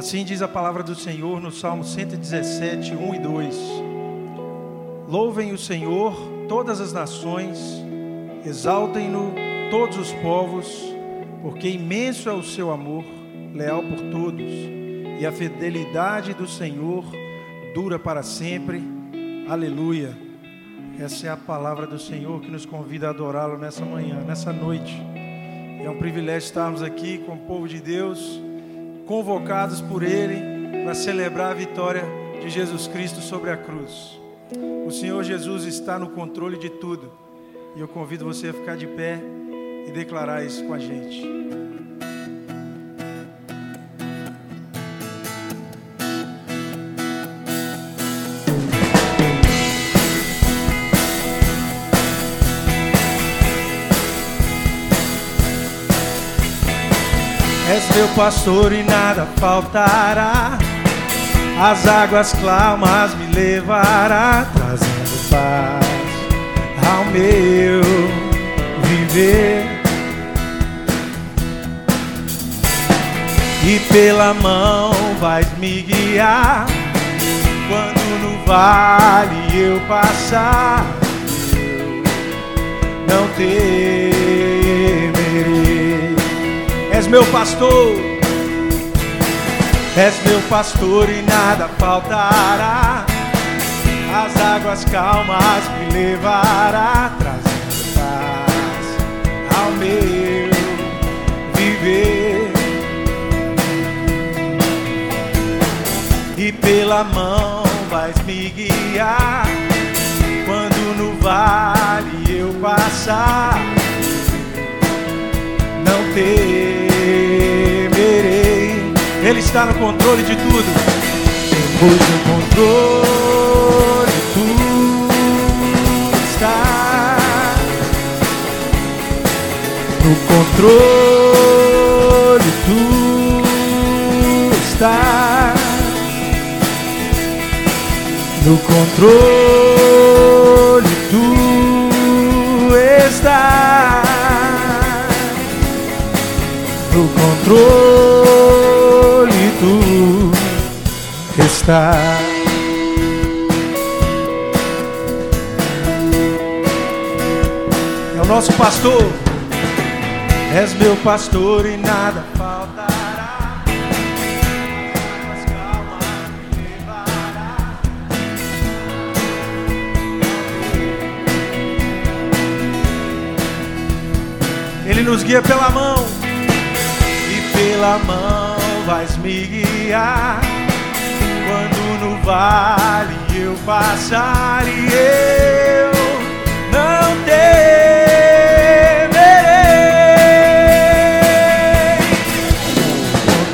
Assim diz a palavra do Senhor no Salmo 117, 1 e 2. Louvem o Senhor todas as nações, exaltem-no todos os povos, porque imenso é o seu amor, leal por todos, e a fidelidade do Senhor dura para sempre. Aleluia. Essa é a palavra do Senhor que nos convida a adorá-lo nessa manhã, nessa noite. É um privilégio estarmos aqui com o povo de Deus, convocados por Ele para celebrar a vitória de Jesus Cristo sobre a cruz. O Senhor Jesus está no controle de tudo e eu convido você a ficar de pé e declarar isso com a gente. Meu pastor e nada faltará. As águas calmas me levará, trazendo paz ao meu viver. E pela mão vais me guiar. Quando no vale eu passar, não temerei. És meu pastor, és meu pastor e nada faltará. As águas calmas me levará, trazendo paz ao meu viver. E pela mão vais me guiar. Quando no vale eu passar, não temerei. Ele está no controle de tudo. Pois no controle tu está. No controle tu está. No controle tu está. No controle tu está. É o nosso pastor, és meu pastor e nada faltará. As calmas me levará. Ele nos guia pela mão pela mão vais me guiar. Quando no vale eu passar e eu não temerei.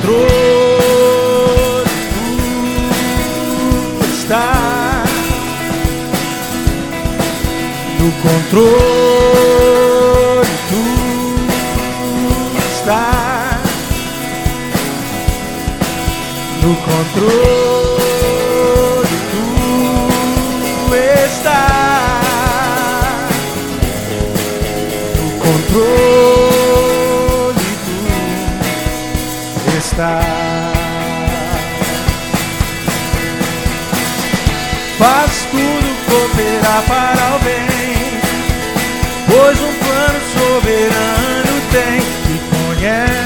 Controle tu está no controle no controle tu está no controle tu está faz tudo cooperar para o bem pois um plano soberano tem e conheces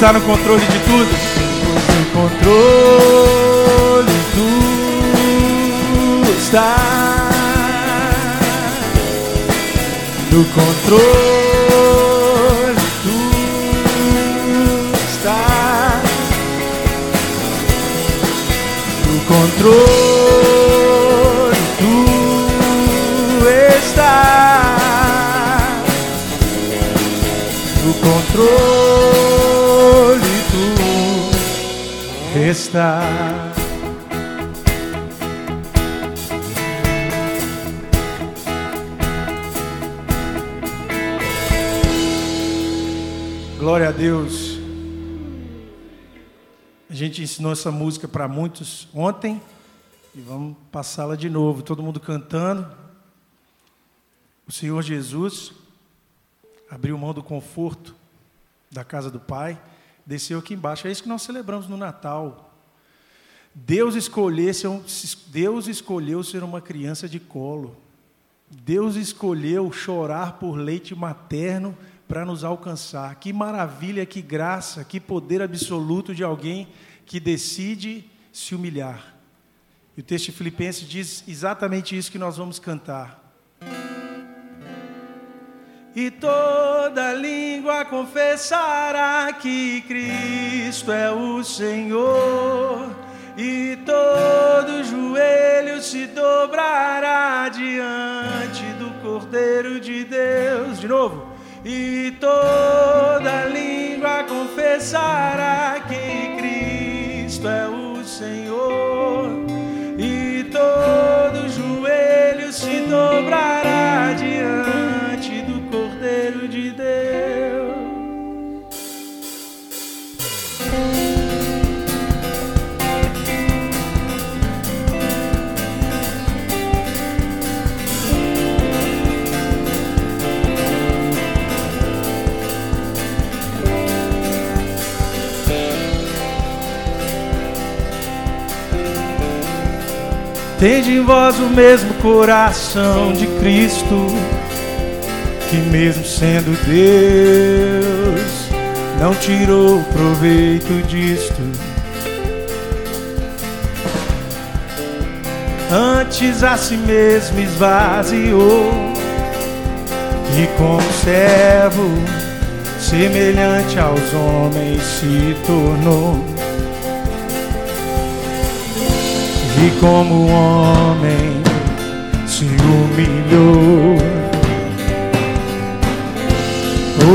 está no controle de tudo. No controle tu está. No controle tu está. No controle tu está. No controle estás. Glória a Deus. A gente ensinou essa música para muitos ontem e vamos passá-la de novo. Todo mundo cantando. O Senhor Jesus abriu mão do conforto da casa do Pai, desceu aqui embaixo. É isso que nós celebramos no Natal. Deus escolheu ser, Deus escolheu ser uma criança de colo. Deus escolheu chorar por leite materno para nos alcançar. Que maravilha, que graça, que poder absoluto de alguém que decide se humilhar. E o texto de Filipenses diz exatamente isso que nós vamos cantar. E toda língua confessará que Cristo é o Senhor, e todo joelho se dobrará diante do Cordeiro de Deus. De novo. E toda língua confessará que Cristo é o Senhor, e todo joelho se dobrará Tende em vós o mesmo coração de Cristo, que mesmo sendo Deus, não tirou proveito disto. Antes a si mesmo esvaziou, e como servo, semelhante aos homens, se tornou E como homem se humilhou,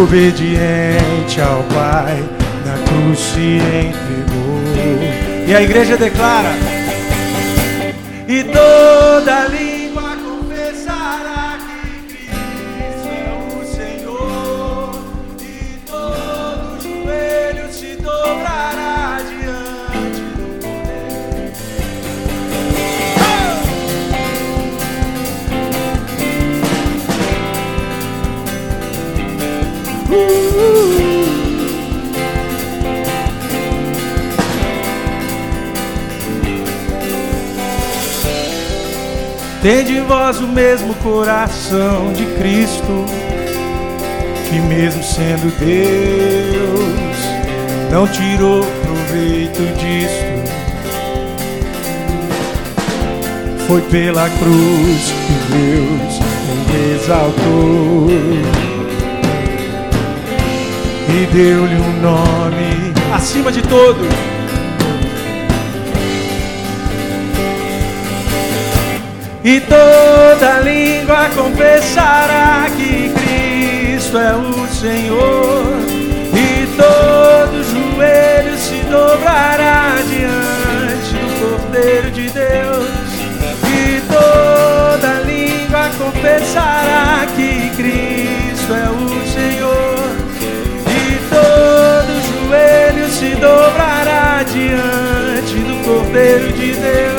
obediente ao Pai, na cruz se entregou. E a igreja declara: E toda língua Tende vós o mesmo coração de Cristo, que mesmo sendo Deus, não tirou proveito disto. Foi pela cruz que Deus o exaltou e deu-lhe um nome acima de todos e toda língua confessará que Cristo é o Senhor, e todo joelho se dobrará diante do Cordeiro de Deus, e toda língua confessará que Cristo é o Senhor, e todo joelho se dobrará diante do Cordeiro de Deus.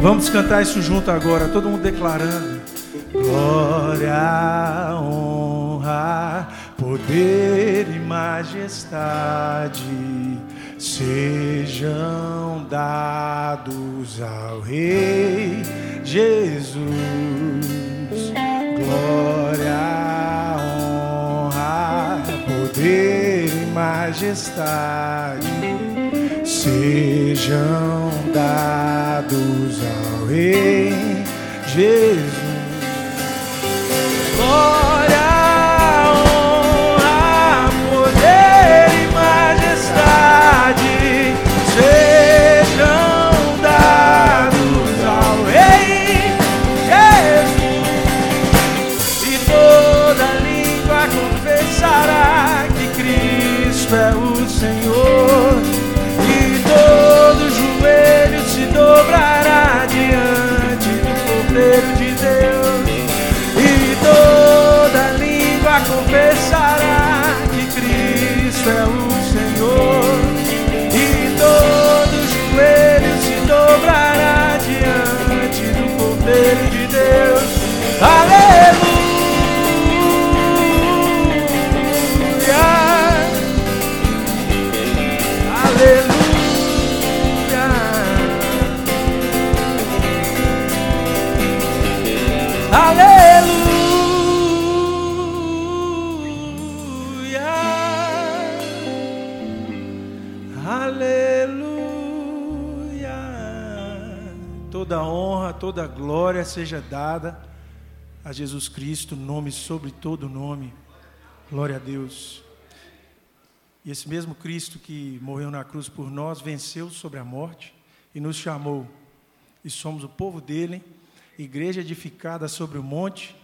Vamos cantar isso junto agora, todo mundo declarando: Glória, honra, poder e majestade sejam dados ao Rei Jesus. Glória, honra, poder e majestade sejam dados ao Rei Jesus. Glória, toda glória seja dada a Jesus Cristo, nome sobre todo nome. Glória a Deus. E esse mesmo Cristo que morreu na cruz por nós, venceu sobre a morte e nos chamou. E somos o povo dele, igreja edificada sobre o monte,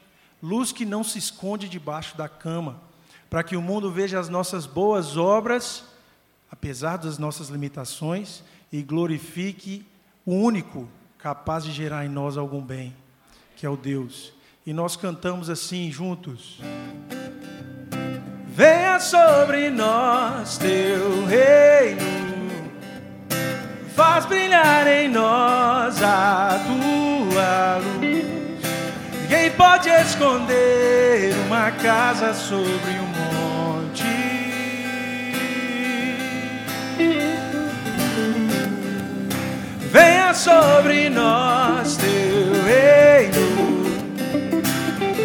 luz que não se esconde debaixo da cama, para que o mundo veja as nossas boas obras, apesar das nossas limitações, e glorifique o único capaz de gerar em nós algum bem, que é o Deus. E nós cantamos assim juntos. Venha sobre nós teu reino, faz brilhar em nós a tua luz. Quem pode esconder uma casa sobre um Sobre nós teu reino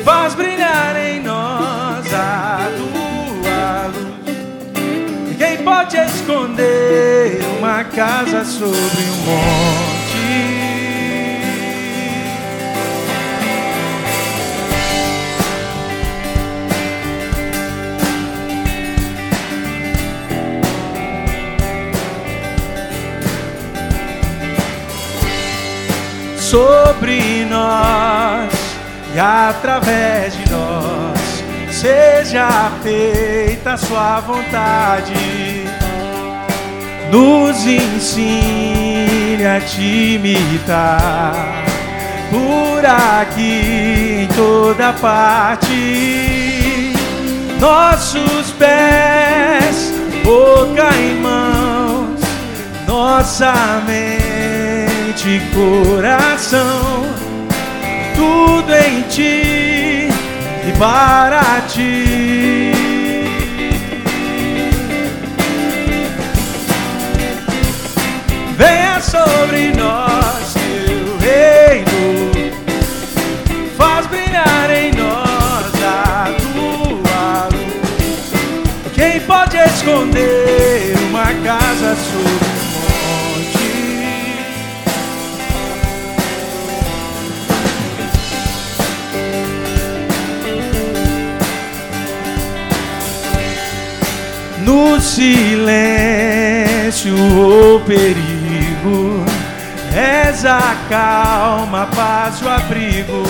faz brilhar em nós a tua luz. Quem pode esconder uma casa sobre um monte? Sobre nós e através de nós seja feita a sua vontade. Nos ensine a te imitar por aqui em toda parte. Nossos pés, boca e mãos, nossa mente e coração tudo em ti e para ti. Venha sobre nós teu reino, faz brilhar em nós a tua luz. Quem pode esconder uma casa sobre Silêncio ou perigo, és a calma, paz, o abrigo.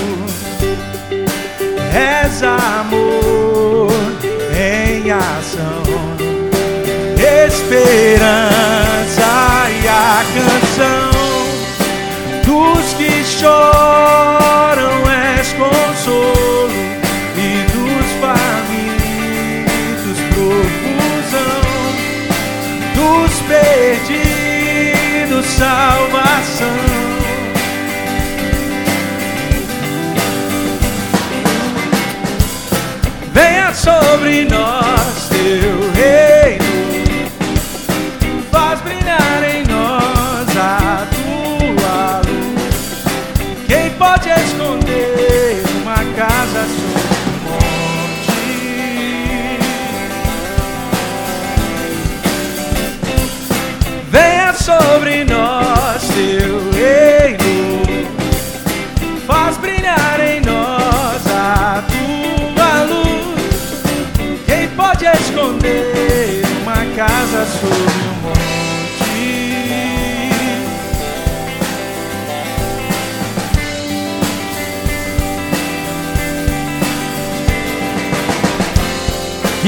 És amor em ação, esperança e a canção. Dos que choram és consolo perdidos salvação.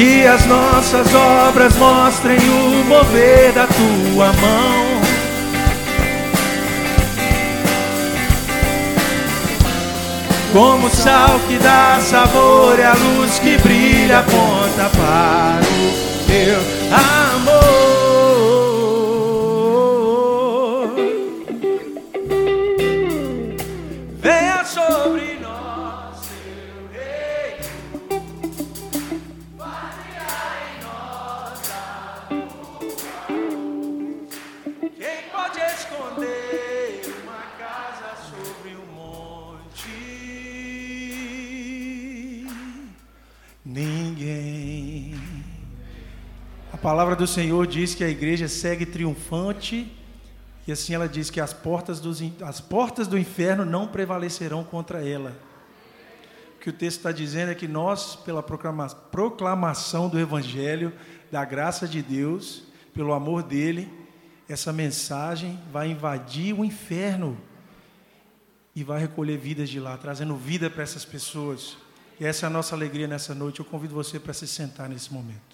Que as nossas obras mostrem o mover da tua mão. Como sal que dá sabor e a luz que brilha aponta para o teu amor. Palavra do Senhor diz que a igreja segue triunfante, e assim ela diz que as portas, dos, as portas do inferno não prevalecerão contra ela. O que o texto está dizendo é que nós, pela proclamação do Evangelho, da graça de Deus, pelo amor dele, essa mensagem vai invadir o inferno e vai recolher vidas de lá, trazendo vida para essas pessoas. E essa é a nossa alegria nessa noite. Eu convido você para se sentar nesse momento.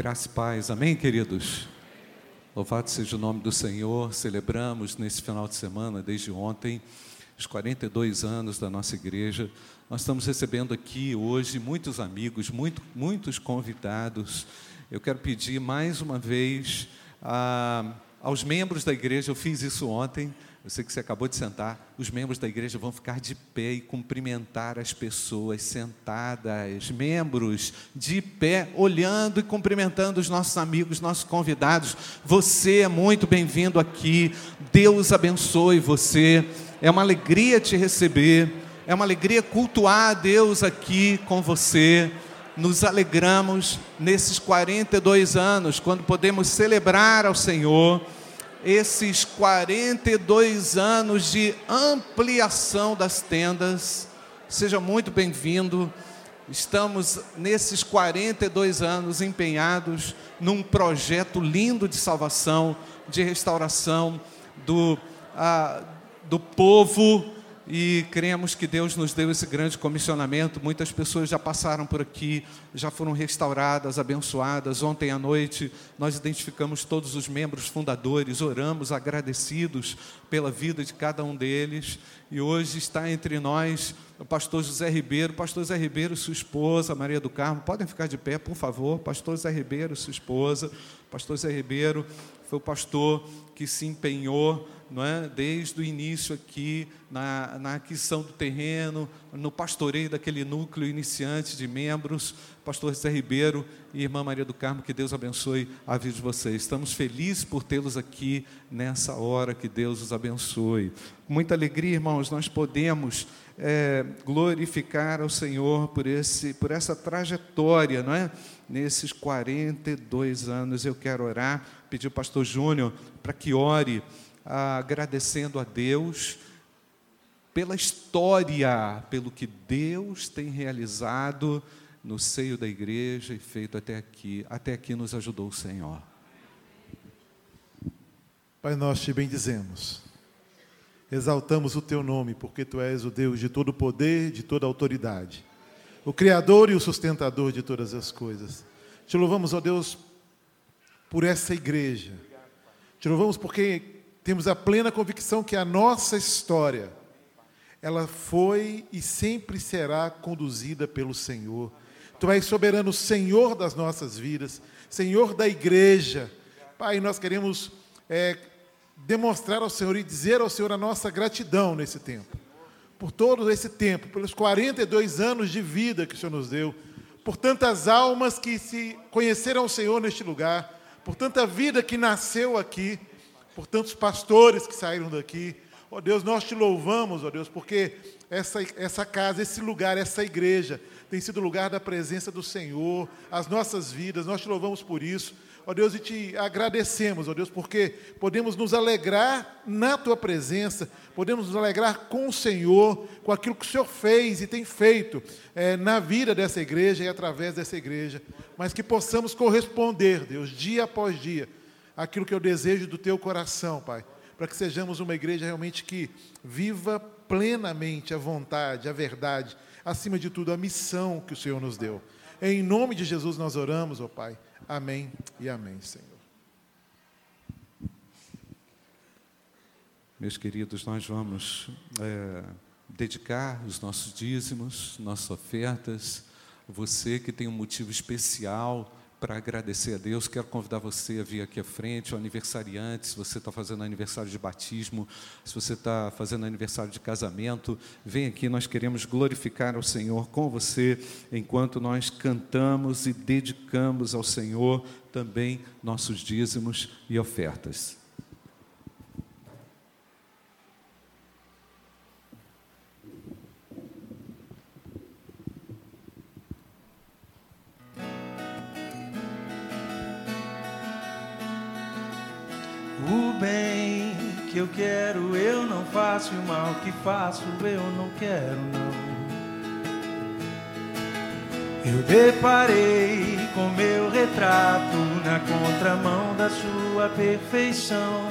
Graça e paz, amém, queridos? Louvado seja o nome do Senhor. Celebramos nesse final de semana, desde ontem, os 42 anos da nossa igreja. Nós estamos recebendo aqui hoje muitos amigos, muito, muitos convidados. Eu quero pedir mais uma vez a, aos membros da igreja, eu fiz isso ontem, eu sei que você acabou de sentar. Os membros da igreja vão ficar de pé e cumprimentar as pessoas sentadas. Membros de pé, olhando e cumprimentando os nossos amigos, nossos convidados. Você é muito bem-vindo aqui. Deus abençoe você. É uma alegria te receber. É uma alegria cultuar a Deus aqui com você. Nos alegramos nesses 42 anos, quando podemos celebrar ao Senhor esses 42 anos de ampliação das tendas. Seja muito bem-vindo. Estamos nesses 42 anos empenhados num projeto lindo de salvação, de restauração do, ah, do povo e cremos que Deus nos deu esse grande comissionamento. Muitas pessoas já passaram por aqui, já foram restauradas, abençoadas. Ontem à noite nós identificamos todos os membros fundadores, oramos agradecidos pela vida de cada um deles. E hoje está entre nós o pastor José Ribeiro. Pastor José Ribeiro, sua esposa, Maria do Carmo, podem ficar de pé, por favor. Pastor José Ribeiro, sua esposa. Pastor José Ribeiro foi o pastor que se empenhou não é? desde o início aqui, na, na aquisição do terreno, no pastoreio daquele núcleo iniciante de membros, pastor José Ribeiro e irmã Maria do Carmo, que Deus abençoe a vida de vocês. Estamos felizes por tê-los aqui nessa hora, que Deus os abençoe. Com muita alegria, irmãos, nós podemos é, glorificar ao Senhor por, esse, por essa trajetória, não é? Nesses 42 anos, eu quero orar, pedir ao pastor Júnior para que ore agradecendo a Deus pela história, pelo que Deus tem realizado no seio da igreja e feito até aqui. Até aqui nos ajudou o Senhor. Pai, nós te bendizemos. Exaltamos o teu nome, porque tu és o Deus de todo poder, de toda autoridade. O Criador e o sustentador de todas as coisas. Te louvamos, ó Deus, por essa igreja. Te louvamos porque temos a plena convicção que a nossa história, ela foi e sempre será conduzida pelo Senhor. Tu és soberano Senhor das nossas vidas, Senhor da igreja. Pai, nós queremos é, demonstrar ao Senhor e dizer ao Senhor a nossa gratidão nesse tempo. Por todo esse tempo, pelos 42 anos de vida que o Senhor nos deu, por tantas almas que se conheceram o Senhor neste lugar, por tanta vida que nasceu aqui por tantos pastores que saíram daqui. Ó oh, Deus, nós te louvamos, ó oh, Deus, porque essa, essa casa, esse lugar, essa igreja tem sido lugar da presença do Senhor, as nossas vidas, nós te louvamos por isso. Ó Deus, e te agradecemos, ó Deus, porque podemos nos alegrar na tua presença, podemos nos alegrar com o Senhor, com aquilo que o Senhor fez e tem feito é, na vida dessa igreja e através dessa igreja, mas que possamos corresponder, Deus, dia após dia aquilo que eu desejo do teu coração, Pai. Para que sejamos uma igreja realmente que viva plenamente a vontade, a verdade, acima de tudo, a missão que o Senhor nos deu. Em nome de Jesus nós oramos, ó Pai. Amém e amém, Senhor. Meus queridos, nós vamos é, dedicar os nossos dízimos, nossas ofertas. Você que tem um motivo especial para agradecer a Deus, quero convidar você a vir aqui à frente, o aniversariante, se você está fazendo aniversário de batismo, se você está fazendo aniversário de casamento, vem aqui, nós queremos glorificar ao Senhor com você, enquanto nós cantamos e dedicamos ao Senhor também nossos dízimos e ofertas. Eu quero, eu não faço, o mal que faço, eu não quero, não. Eu deparei com meu retrato na contramão da sua perfeição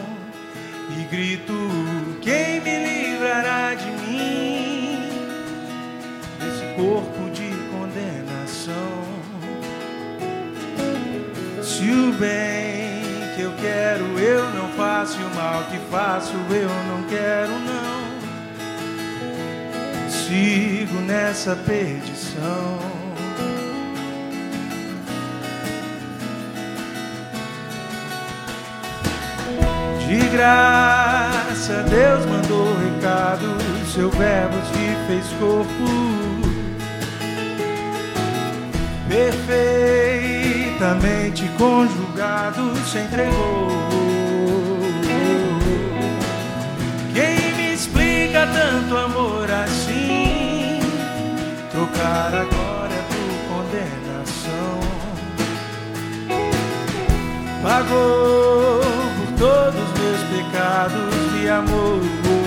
e grito: Quem me livrará de mim, desse corpo de condenação? Se o bem faço, e o mal que faço, eu não quero, não. Sigo nessa perdição. De graça, Deus mandou recado, seu verbo se fez corpo perfeitamente conjugado se entregou. Explica tanto amor assim? Trocar a glória por condenação. Pagou por todos os meus pecados de amor.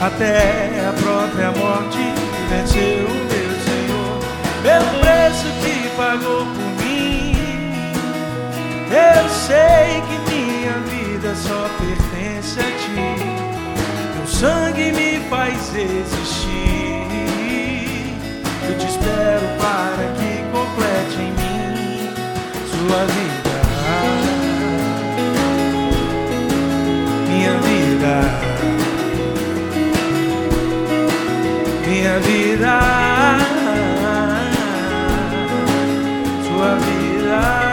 Até a própria morte venceu meu Senhor pelo preço que pagou por mim. Eu sei que minha vida só pertence a ti. Teu sangue me faz existir. Eu te espero para que complete em mim sua vida. Minha vida. Minha vida, sua vida.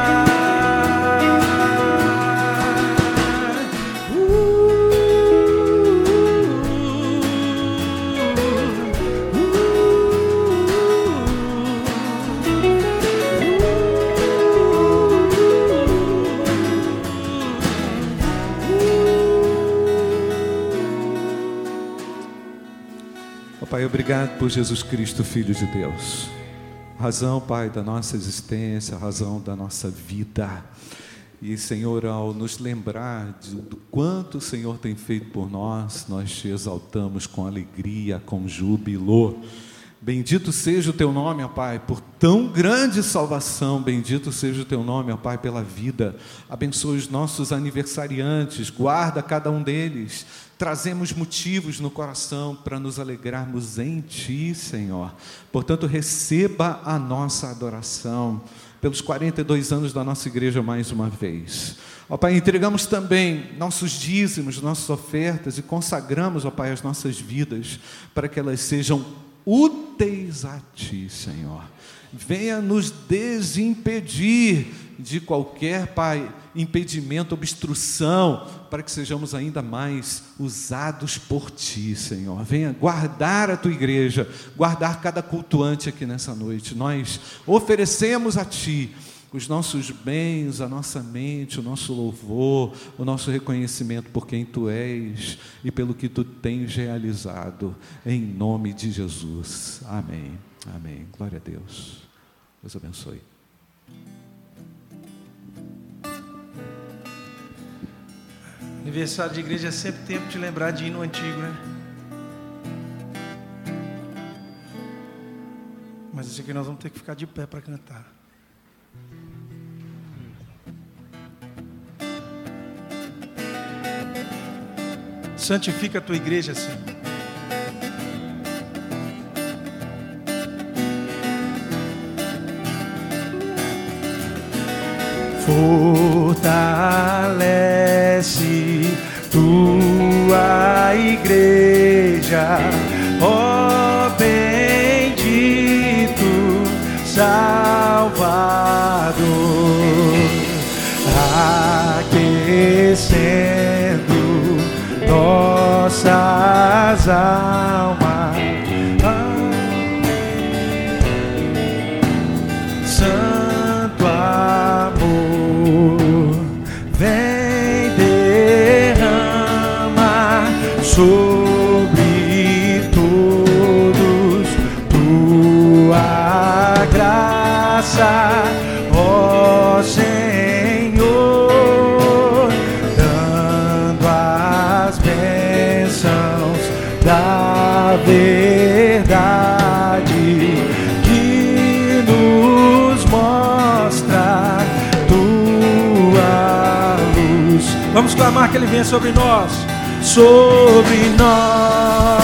Pai, obrigado por Jesus Cristo, Filho de Deus. Razão, Pai, da nossa existência, razão da nossa vida. E, Senhor, ao nos lembrar de, do quanto o Senhor tem feito por nós, nós te exaltamos com alegria, com júbilo. Bendito seja o teu nome, ó Pai, por tão grande salvação. Bendito seja o teu nome, ó Pai, pela vida. Abençoe os nossos aniversariantes, guarda cada um deles trazemos motivos no coração para nos alegrarmos em Ti, Senhor. Portanto, receba a nossa adoração pelos 42 anos da nossa igreja mais uma vez. Ó Pai, entregamos também nossos dízimos, nossas ofertas e consagramos, ó Pai, as nossas vidas para que elas sejam úteis a Ti, Senhor. Venha nos desimpedir de qualquer, Pai, impedimento, obstrução, para que sejamos ainda mais usados por Ti, Senhor. Venha guardar a Tua igreja, guardar cada cultuante aqui nessa noite. Nós oferecemos a Ti os nossos bens, a nossa mente, o nosso louvor, o nosso reconhecimento por quem tu és e pelo que tu tens realizado, em nome de Jesus. Amém. Amém. Glória a Deus. Deus abençoe. Aniversário de igreja é sempre tempo de lembrar de hino antigo, né? Mas esse aqui nós vamos ter que ficar de pé para cantar. Santifica a tua igreja, Senhor. Fortalece tua igreja, ó bendito Salvador, aquecendo nossas almas. Que ele venha sobre nós, sobre nós,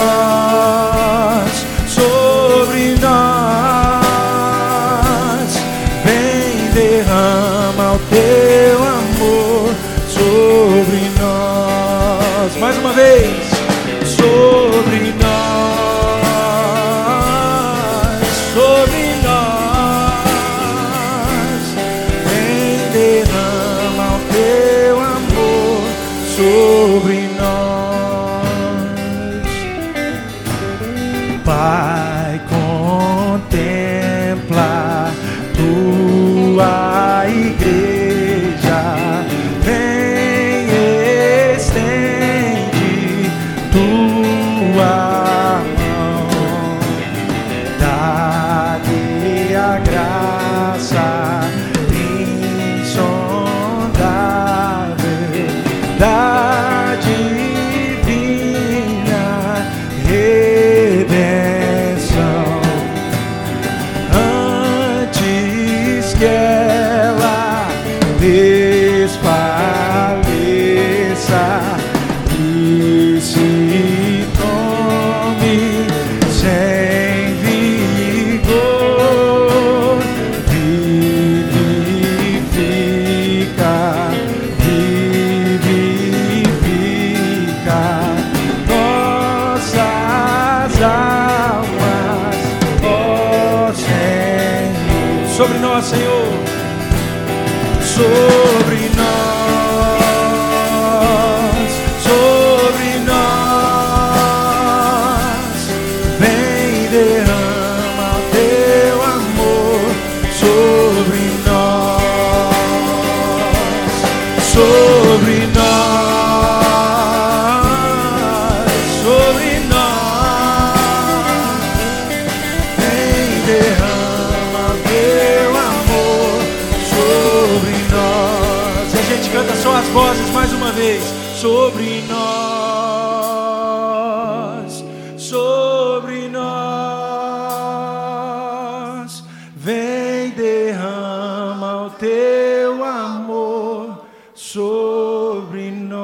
o teu amor sobre nós.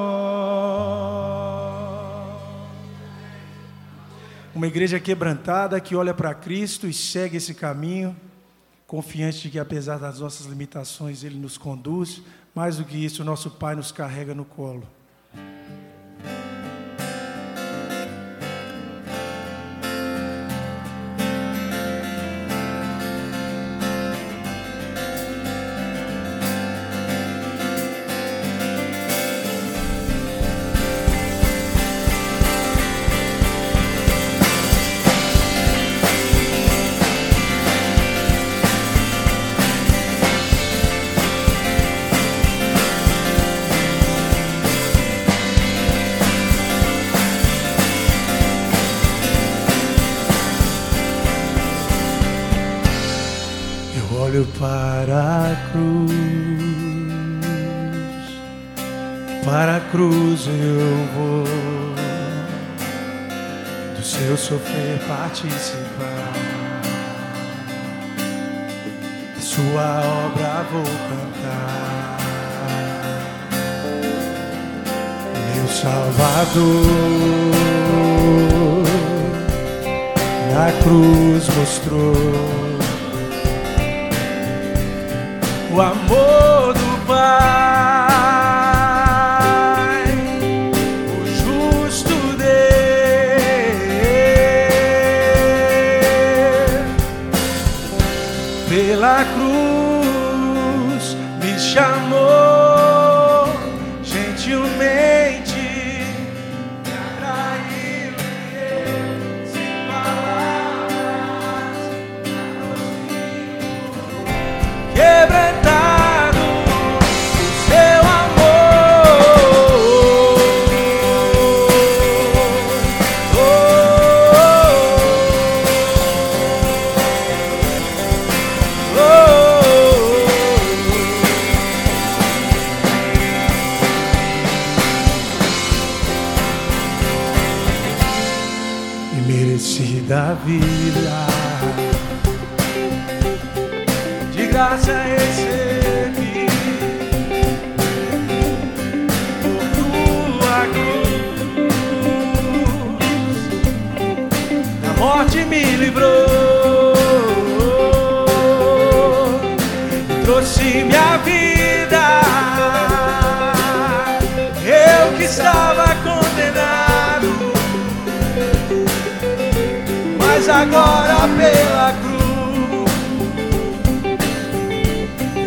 Uma igreja quebrantada que olha para Cristo e segue esse caminho, confiante de que apesar das nossas limitações Ele nos conduz. Mais do que isso, nosso Pai nos carrega no colo.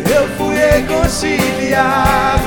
Eu fui reconciliado.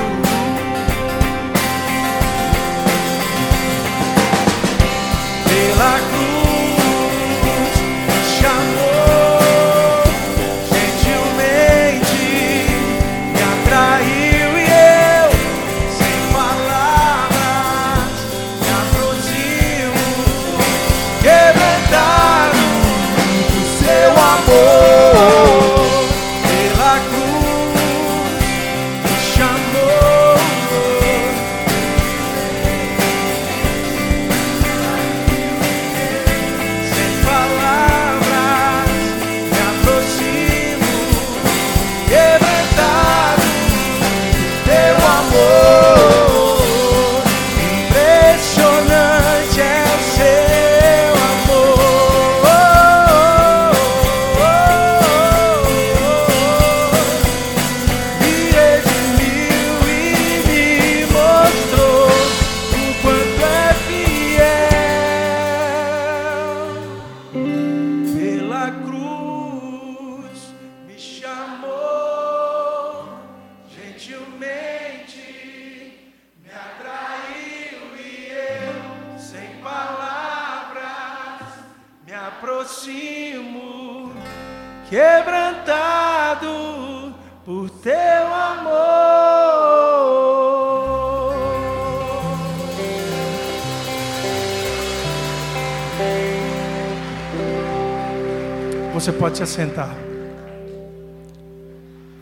Pode se assentar.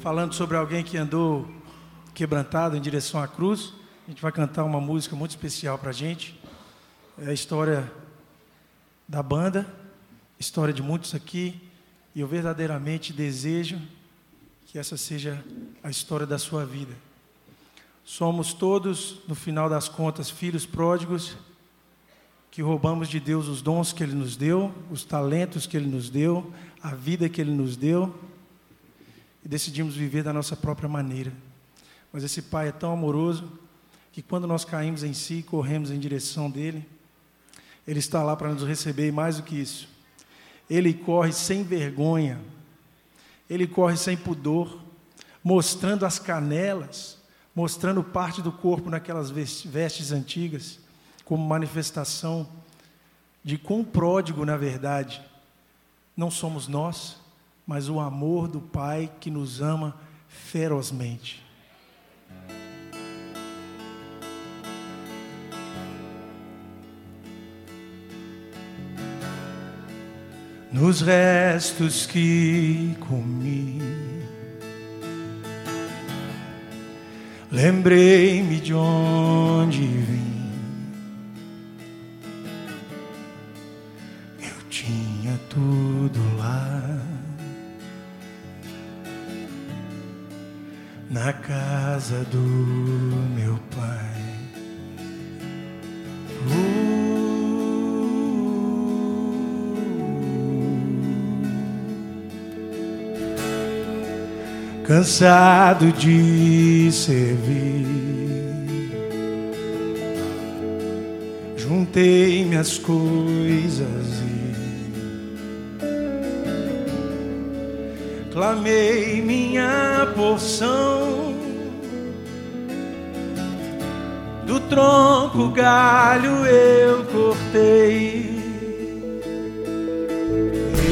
Falando sobre alguém que andou quebrantado em direção à cruz, a gente vai cantar uma música muito especial para a gente. É a história da banda, história de muitos aqui, e eu verdadeiramente desejo que essa seja a história da sua vida. Somos todos, no final das contas, filhos pródigos que roubamos de Deus os dons que Ele nos deu, os talentos que Ele nos deu, a vida que Ele nos deu, e decidimos viver da nossa própria maneira. Mas esse Pai é tão amoroso que quando nós caímos em si, corremos em direção dele, Ele está lá para nos receber e mais do que isso. Ele corre sem vergonha, Ele corre sem pudor, mostrando as canelas, mostrando parte do corpo naquelas ves- vestes antigas, como manifestação de quão pródigo, na verdade, não somos nós, mas o amor do Pai que nos ama ferozmente. nos restos que comi. Lembrei-me de onde vim. Na casa do meu pai. cansado de servir. Juntei minhas coisas e clamei minha porção. Do tronco galho eu cortei.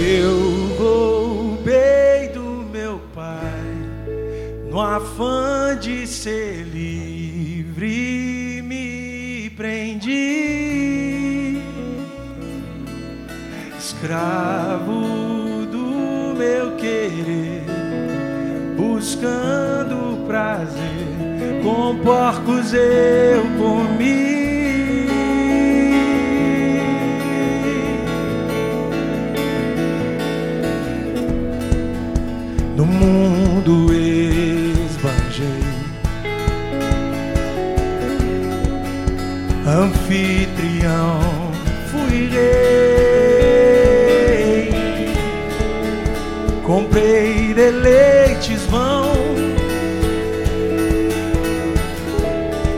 Eu roubei do meu pai no afã de ser livre me prendi. Escravo buscando prazer, com porcos eu comi. No mundo esbanjei. Anfitrião fui rei. Comprei deleites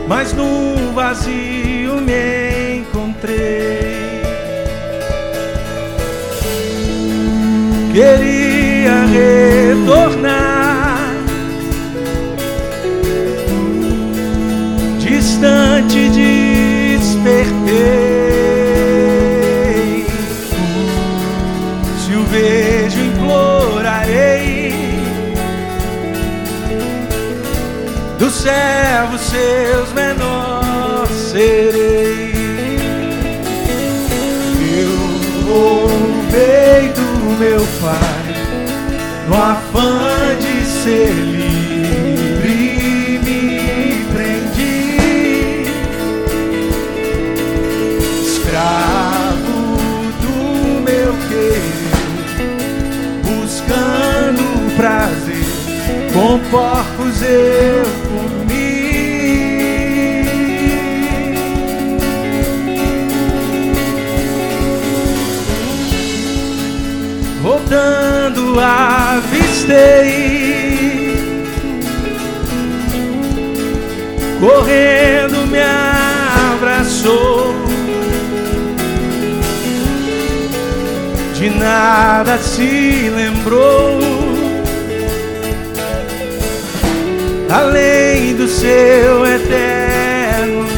Mas no vazio me encontrei. Queria retornar. Distante despertei. Se o vejo implorarei. Dos servos seus no afã de ser livre, me prendi, escravo do meu querer, buscando prazer, com porcos eu comi. voltando avistei correndo me abraçou. De nada se lembrou. Além do seu eterno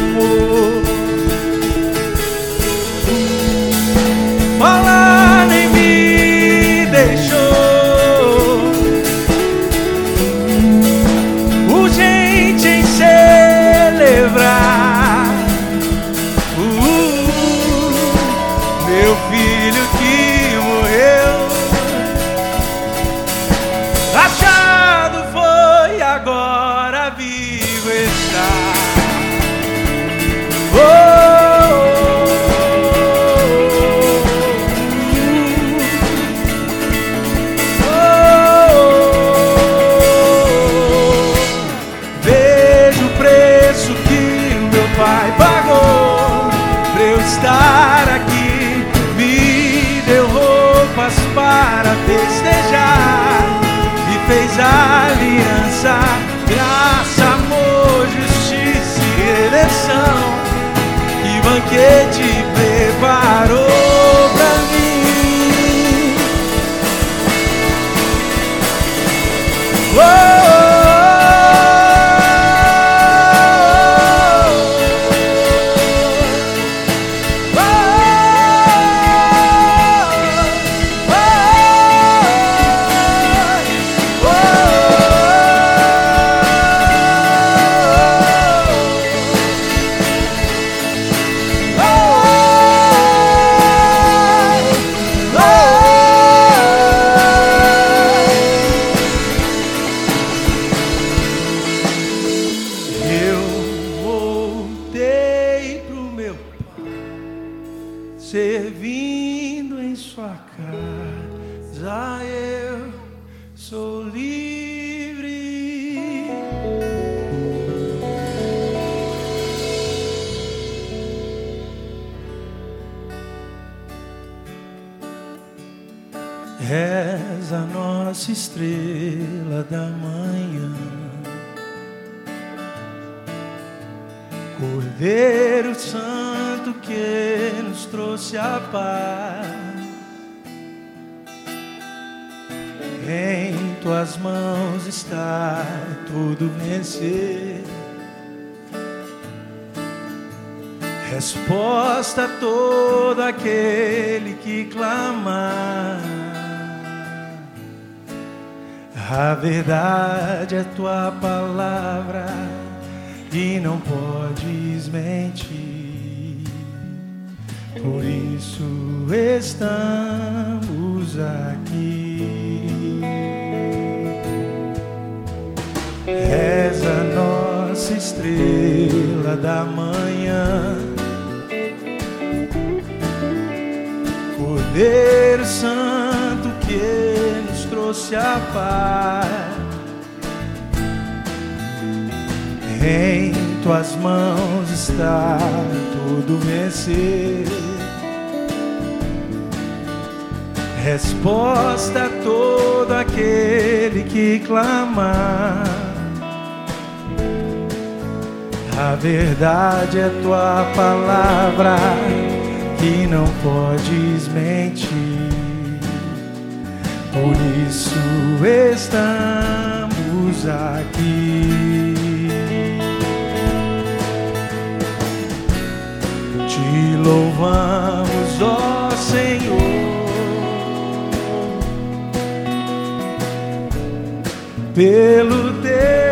todo aquele que clamar. A verdade é tua palavra e não podes mentir. Por isso estamos aqui. És a nossa estrela da manhã. Cordeiro Santo que nos trouxe a paz. Em tuas mãos está tudo vencer. Resposta a todo aquele que clamar. A verdade é tua palavra que não podes mentir. Por isso estamos aqui. Te louvamos, ó Senhor, pelo teu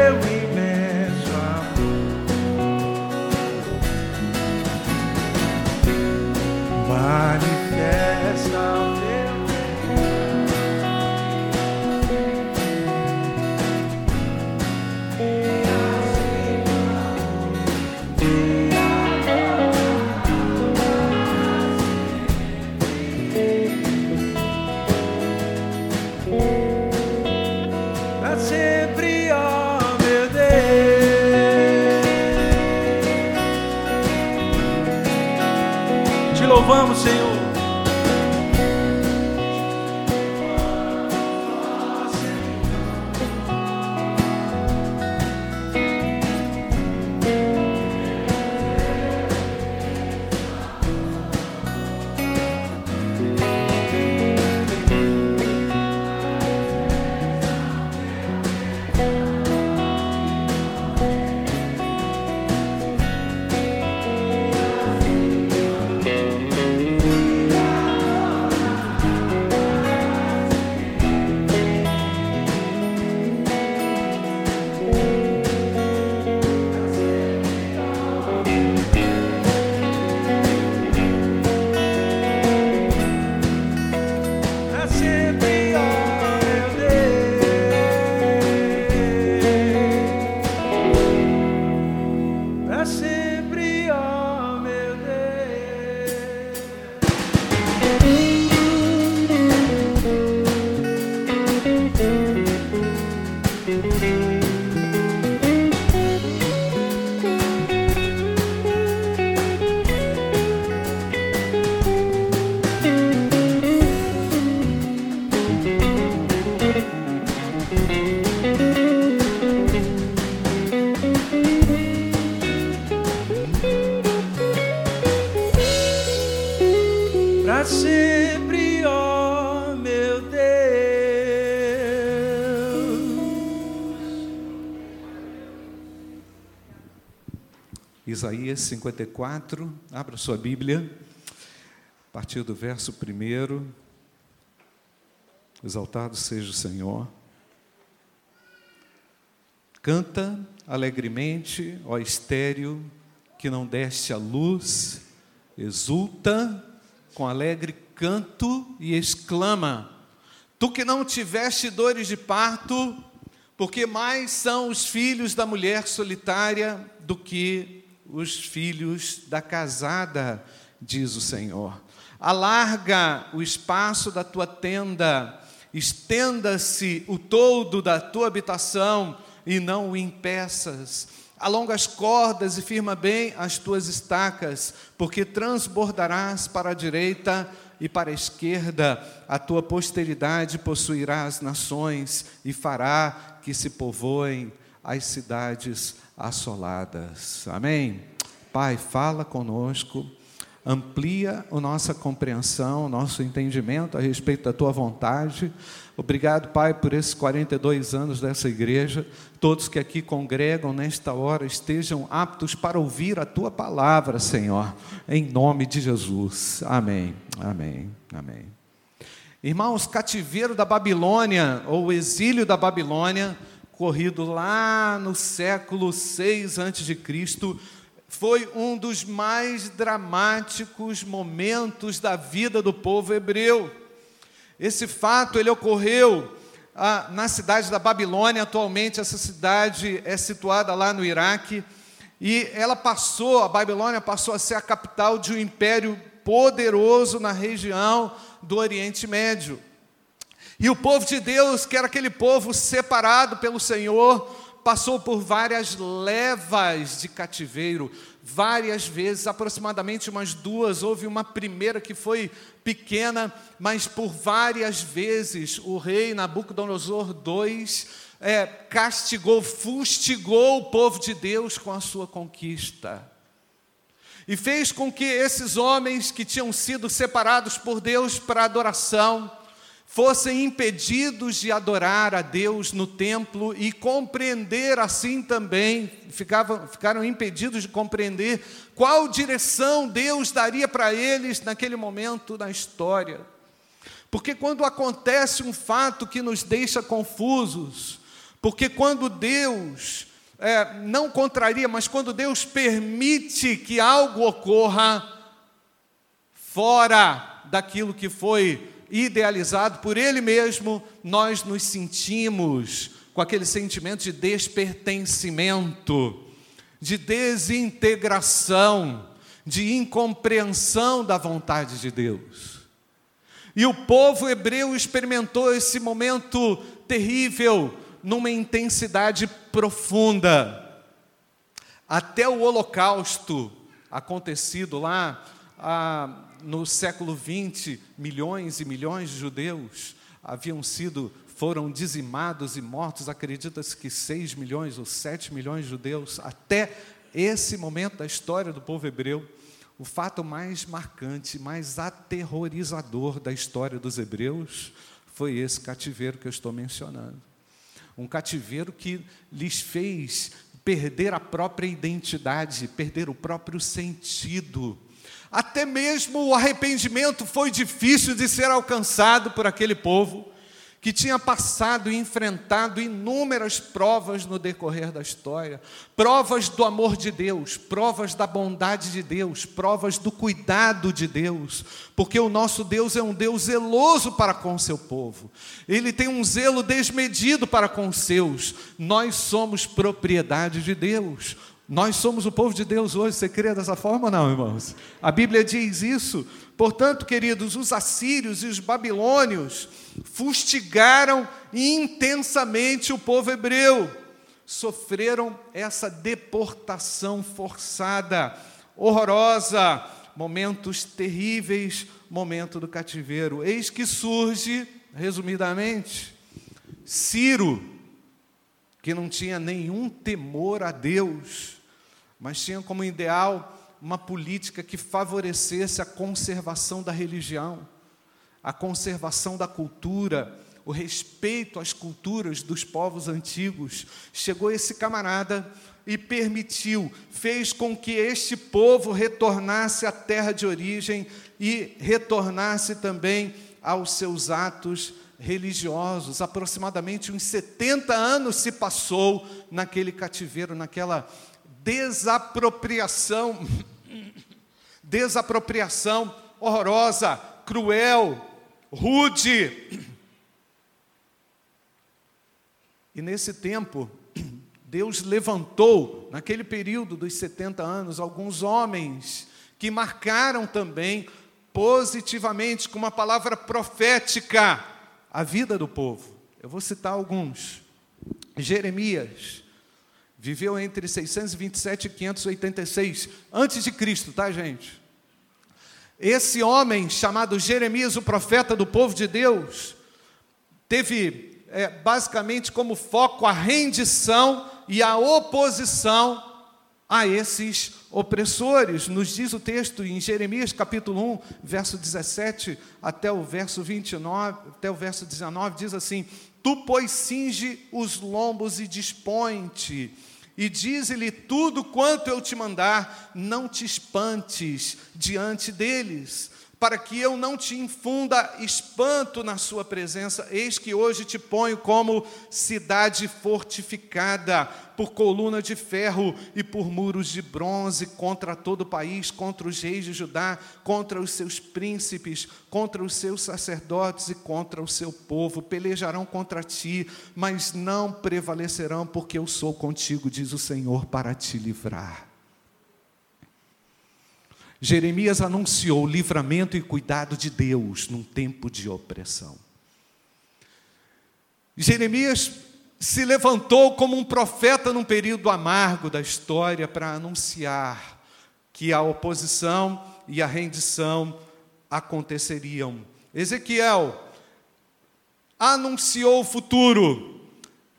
Isaías 54, abra sua Bíblia, a partir do verso 1. Exaltado seja o Senhor. Canta alegremente, ó estéreo, que não deste a luz, exulta com alegre canto e exclama: Tu que não tiveste dores de parto, porque mais são os filhos da mulher solitária do que os filhos da casada, diz o Senhor. alarga o espaço da tua tenda, estenda-se o todo da tua habitação e não o impeças. Alonga as cordas e firma bem as tuas estacas, porque transbordarás para a direita e para a esquerda, a tua posteridade possuirá as nações e fará que se povoem as cidades assoladas. Amém? Pai, fala conosco amplia a nossa compreensão, nosso entendimento a respeito da tua vontade. Obrigado, Pai, por esses 42 anos dessa igreja. Todos que aqui congregam nesta hora estejam aptos para ouvir a tua palavra, Senhor, em nome de Jesus. Amém. Amém. Amém. Irmãos, cativeiro da Babilônia, ou exílio da Babilônia, corrido lá no século 6 a.C., foi um dos mais dramáticos momentos da vida do povo hebreu. Esse fato ele ocorreu ah, na cidade da Babilônia, atualmente essa cidade é situada lá no Iraque, e ela passou, a Babilônia passou a ser a capital de um império poderoso na região do Oriente Médio. E o povo de Deus, que era aquele povo separado pelo Senhor, passou por várias levas de cativeiro, várias vezes, aproximadamente umas duas. Houve uma primeira que foi pequena, mas por várias vezes o rei Nabucodonosor II é, castigou, fustigou o povo de Deus com a sua conquista. E fez com que esses homens que tinham sido separados por Deus para adoração, fossem impedidos de adorar a Deus no templo e compreender assim também, ficavam, ficaram impedidos de compreender qual direção Deus daria para eles naquele momento da história. Porque quando acontece um fato que nos deixa confusos, porque quando Deus é, não contraria, mas quando Deus permite que algo ocorra fora daquilo que foi idealizado por Ele mesmo, nós nos sentimos com aquele sentimento de despertencimento, de desintegração, de incompreensão da vontade de Deus. E o povo hebreu experimentou esse momento terrível numa intensidade profunda. Até o holocausto acontecido lá, a, no século XX, milhões e milhões de judeus haviam sido, foram dizimados e mortos, acredita-se que 6 milhões ou 7 milhões de judeus, até esse momento da história do povo hebreu, o fato mais marcante, mais aterrorizador da história dos hebreus foi esse cativeiro que eu estou mencionando. Um cativeiro que lhes fez perder a própria identidade, perder o próprio sentido até mesmo o arrependimento foi difícil de ser alcançado por aquele povo que tinha passado e enfrentado inúmeras provas no decorrer da história. Provas do amor de Deus, provas da bondade de Deus, provas do cuidado de Deus, porque o nosso Deus é um Deus zeloso para com o seu povo, ele tem um zelo desmedido para com os seus, nós somos propriedade de Deus. Nós somos o povo de Deus hoje, você crê dessa forma ou não, irmãos? A Bíblia diz isso. Portanto, queridos, os assírios e os babilônios fustigaram intensamente o povo hebreu, sofreram essa deportação forçada, horrorosa, momentos terríveis, momento do cativeiro. Eis que surge, resumidamente, Ciro, que não tinha nenhum temor a Deus, mas tinha como ideal uma política que favorecesse a conservação da religião, a conservação da cultura, o respeito às culturas dos povos antigos. Chegou esse camarada e permitiu, fez com que este povo retornasse à terra de origem e retornasse também aos seus atos religiosos. Aproximadamente uns 70 anos se passou naquele cativeiro, naquela desapropriação, desapropriação horrorosa, cruel, rude. E nesse tempo, Deus levantou, naquele período dos 70 anos, alguns homens que marcaram também positivamente, com uma palavra profética, a vida do povo. Eu vou citar alguns. Jeremias viveu entre 627 e 586 antes de Cristo, tá, gente? Esse homem chamado Jeremias, o profeta do povo de Deus, teve é, basicamente como foco a rendição e a oposição a esses opressores. Nos diz o texto em Jeremias capítulo 1, verso 17 até o verso 29, até o verso 19, diz assim: Tu, pois, cinge os lombos e dispõe-te, e dize-lhe tudo quanto eu te mandar, não te espantes diante deles, para que eu não te infunda espanto na sua presença. Eis que hoje te ponho como cidade fortificada, por coluna de ferro e por muros de bronze, contra todo o país, contra os reis de Judá, contra os seus príncipes, contra os seus sacerdotes e contra o seu povo. Pelejarão contra ti, mas não prevalecerão, porque eu sou contigo, diz o Senhor, para te livrar. Jeremias anunciou livramento e cuidado de Deus num tempo de opressão. Jeremias se levantou como um profeta num período amargo da história para anunciar que a oposição e a rendição aconteceriam. Ezequiel anunciou o futuro,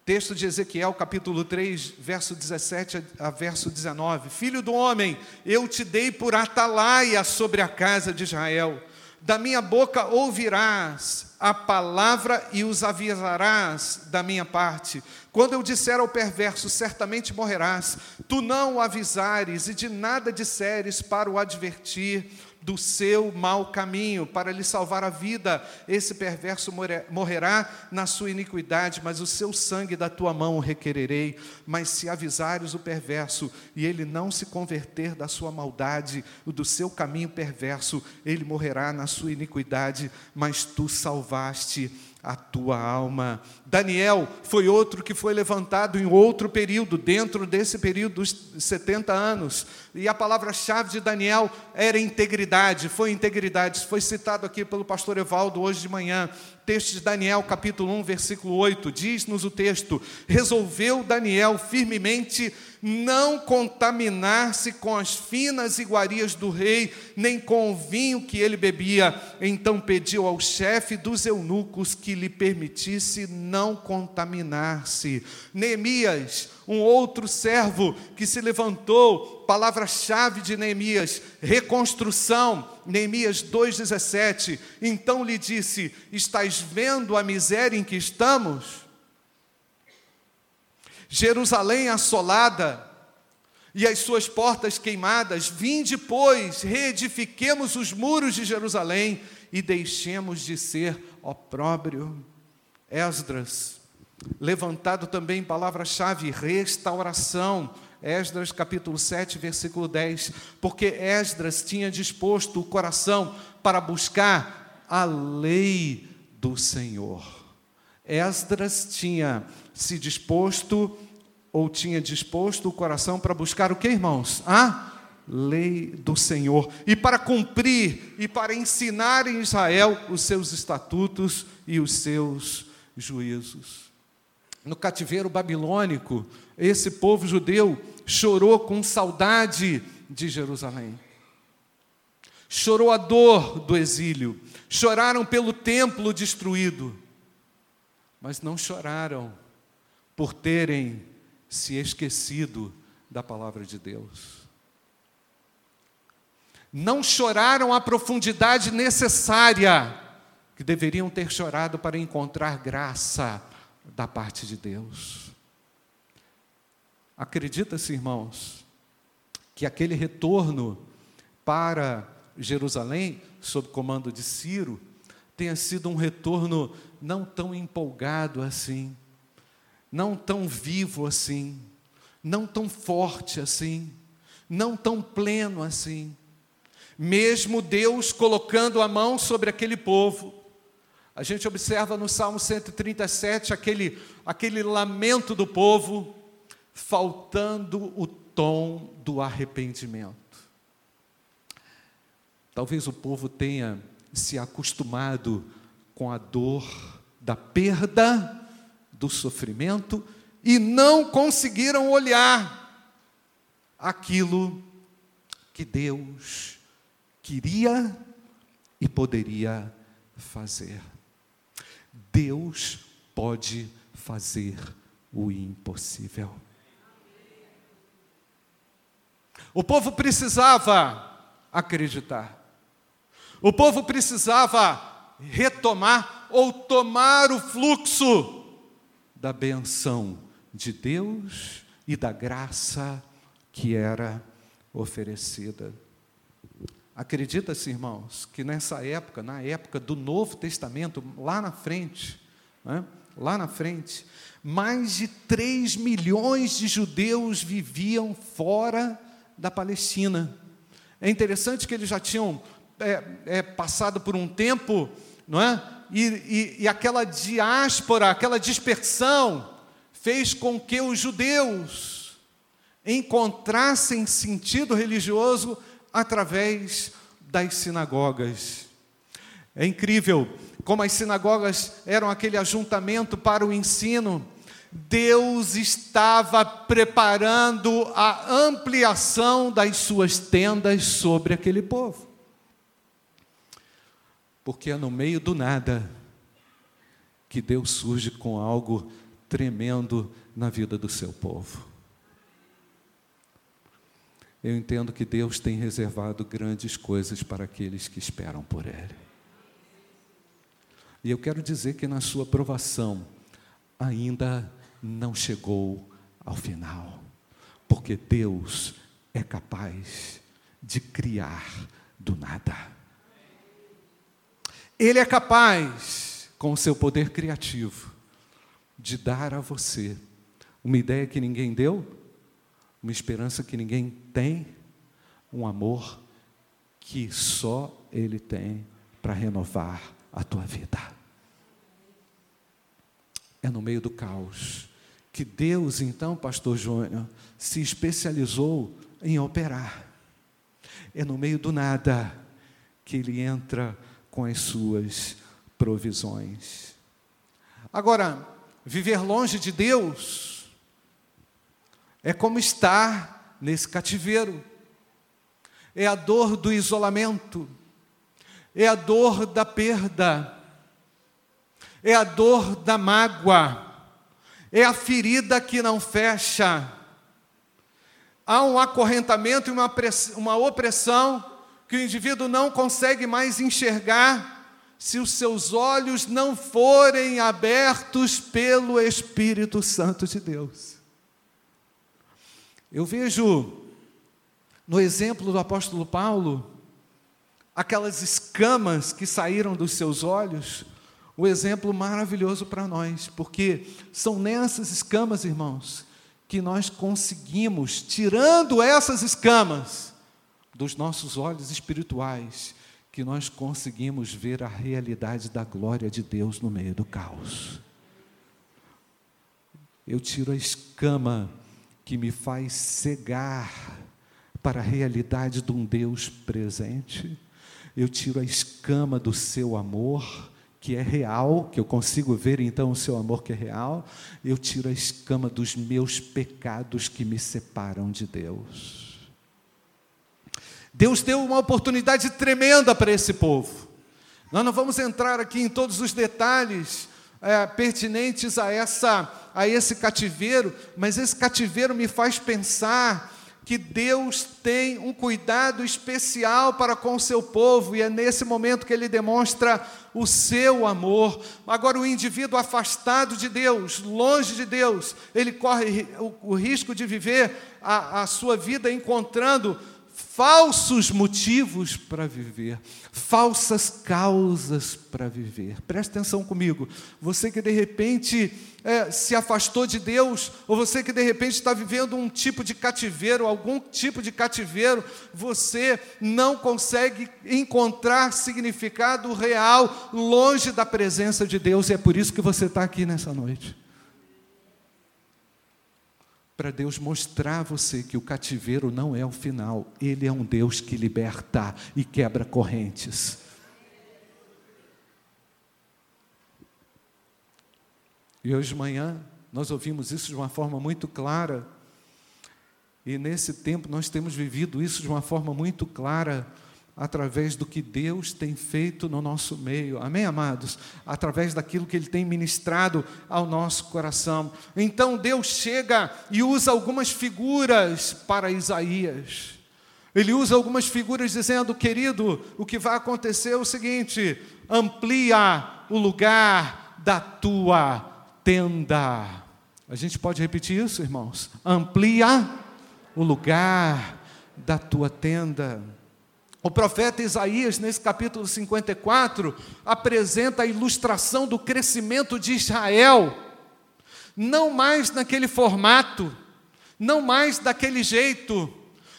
Texto de Ezequiel, capítulo 3, verso 17 a verso 19. Filho do homem, eu te dei por atalaia sobre a casa de Israel. Da minha boca ouvirás a palavra e os avisarás da minha parte. Quando eu disser ao perverso, certamente morrerás, tu não o avisares e de nada disseres para o advertir, do seu mau caminho, para lhe salvar a vida. Esse perverso morrerá na sua iniquidade, mas o seu sangue da tua mão requererei. Mas se avisares o perverso e ele não se converter da sua maldade, do seu caminho perverso, ele morrerá na sua iniquidade, mas tu salvaste a tua alma. Daniel foi outro que foi levantado em outro período, dentro desse período dos 70 anos. E a palavra-chave de Daniel era integridade, foi integridade. Foi citado aqui pelo pastor Evaldo hoje de manhã. Texto de Daniel, capítulo 1, versículo 8, diz-nos o texto: Resolveu Daniel firmemente não contaminar-se com as finas iguarias do rei, nem com o vinho que ele bebia. Então pediu ao chefe dos eunucos que lhe permitisse não contaminar-se. Neemias, um outro servo que se levantou, palavra-chave de Neemias, reconstrução, Neemias 2,17. Então lhe disse: Estás vendo a miséria em que estamos? Jerusalém assolada e as suas portas queimadas, vinde, pois, reedifiquemos os muros de Jerusalém e deixemos de ser opróbrio. Esdras, levantado também palavra-chave, restauração. Esdras capítulo 7, versículo 10. Porque Esdras tinha disposto o coração para buscar a lei do Senhor. Esdras tinha se disposto ou tinha disposto o coração para buscar o que, irmãos? A lei do Senhor. E para cumprir e para ensinar em Israel os seus estatutos e os seus juízos. No cativeiro babilônico, esse povo judeu chorou com saudade de Jerusalém. Chorou a dor do exílio, choraram pelo templo destruído, mas não choraram por terem se esquecido da palavra de Deus. Não choraram a profundidade necessária que deveriam ter chorado para encontrar graça da parte de Deus. Acredita-se, irmãos, que aquele retorno para Jerusalém, sob comando de Ciro, tenha sido um retorno não tão empolgado assim, não tão vivo assim, não tão forte assim, não tão pleno assim. Mesmo Deus colocando a mão sobre aquele povo, a gente observa no Salmo 137 aquele, aquele lamento do povo, faltando o tom do arrependimento. talvez o povo tenha se acostumado com a dor da perda, do sofrimento e não conseguiram olhar aquilo que Deus queria e poderia fazer. Deus pode fazer o impossível. O povo precisava acreditar. O povo precisava retomar ou tomar o fluxo da benção de Deus e da graça que era oferecida. Acredita-se, irmãos, que nessa época, na época do Novo Testamento, lá na frente, né, lá na frente, mais de 3 milhões de judeus viviam fora da Palestina. É interessante que eles já tinham é, é, passado por um tempo, não é? E, e, e aquela diáspora, aquela dispersão, fez com que os judeus encontrassem sentido religioso através das sinagogas. É incrível como as sinagogas eram aquele ajuntamento para o ensino. Deus estava preparando a ampliação das suas tendas sobre aquele povo. Porque é no meio do nada que Deus surge com algo tremendo na vida do seu povo. Eu entendo que Deus tem reservado grandes coisas para aqueles que esperam por Ele. E eu quero dizer que na sua provação ainda não chegou ao final, porque Deus é capaz de criar do nada. Ele é capaz, com o seu poder criativo, de dar a você uma ideia que ninguém deu, uma esperança que ninguém tem, um amor que só Ele tem para renovar a tua vida. É no meio do caos que Deus, então, Pastor Júnior, se especializou em operar. É no meio do nada que Ele entra com as suas provisões. Agora, viver longe de Deus é como estar nesse cativeiro. É a dor do isolamento, é a dor da perda, é a dor da mágoa, é a ferida que não fecha. Há um acorrentamento e uma, uma opressão que o indivíduo não consegue mais enxergar se os seus olhos não forem abertos pelo Espírito Santo de Deus. Eu vejo no exemplo do apóstolo Paulo aquelas escamas que saíram dos seus olhos, o exemplo maravilhoso para nós, porque são nessas escamas, irmãos, que nós conseguimos, tirando essas escamas, dos nossos olhos espirituais que nós conseguimos ver a realidade da glória de Deus no meio do caos. Eu tiro a escama que me faz cegar para a realidade de um Deus presente. Eu tiro a escama do seu amor, que é real, que eu consigo ver então o seu amor que é real. Eu tiro a escama dos meus pecados que me separam de Deus. Deus deu uma oportunidade tremenda para esse povo. Nós não vamos entrar aqui em todos os detalhes é, pertinentes a, essa, a esse cativeiro, mas esse cativeiro me faz pensar que Deus tem um cuidado especial para com o seu povo, e é nesse momento que ele demonstra o seu amor. Agora, o indivíduo afastado de Deus, longe de Deus, ele corre o, o risco de viver a, a sua vida encontrando falsos motivos para viver, falsas causas para viver. Preste atenção comigo. Você que de repente é, se afastou de Deus, ou você que de repente está vivendo um tipo de cativeiro, algum tipo de cativeiro, você não consegue encontrar significado real longe da presença de Deus, e é por isso que você está aqui nessa noite. Para Deus mostrar a você que o cativeiro não é o final, Ele é um Deus que liberta e quebra correntes. E hoje de manhã nós ouvimos isso de uma forma muito clara, e nesse tempo nós temos vivido isso de uma forma muito clara através do que Deus tem feito no nosso meio. Amém, amados? Através daquilo que Ele tem ministrado ao nosso coração. Então Deus chega e usa algumas figuras para Isaías. Ele usa algumas figuras dizendo, querido, o que vai acontecer é o seguinte: amplia o lugar da tua tenda. A gente pode repetir isso, irmãos? Amplia o lugar da tua tenda. O profeta Isaías, nesse capítulo 54, apresenta a ilustração do crescimento de Israel, não mais naquele formato, não mais daquele jeito,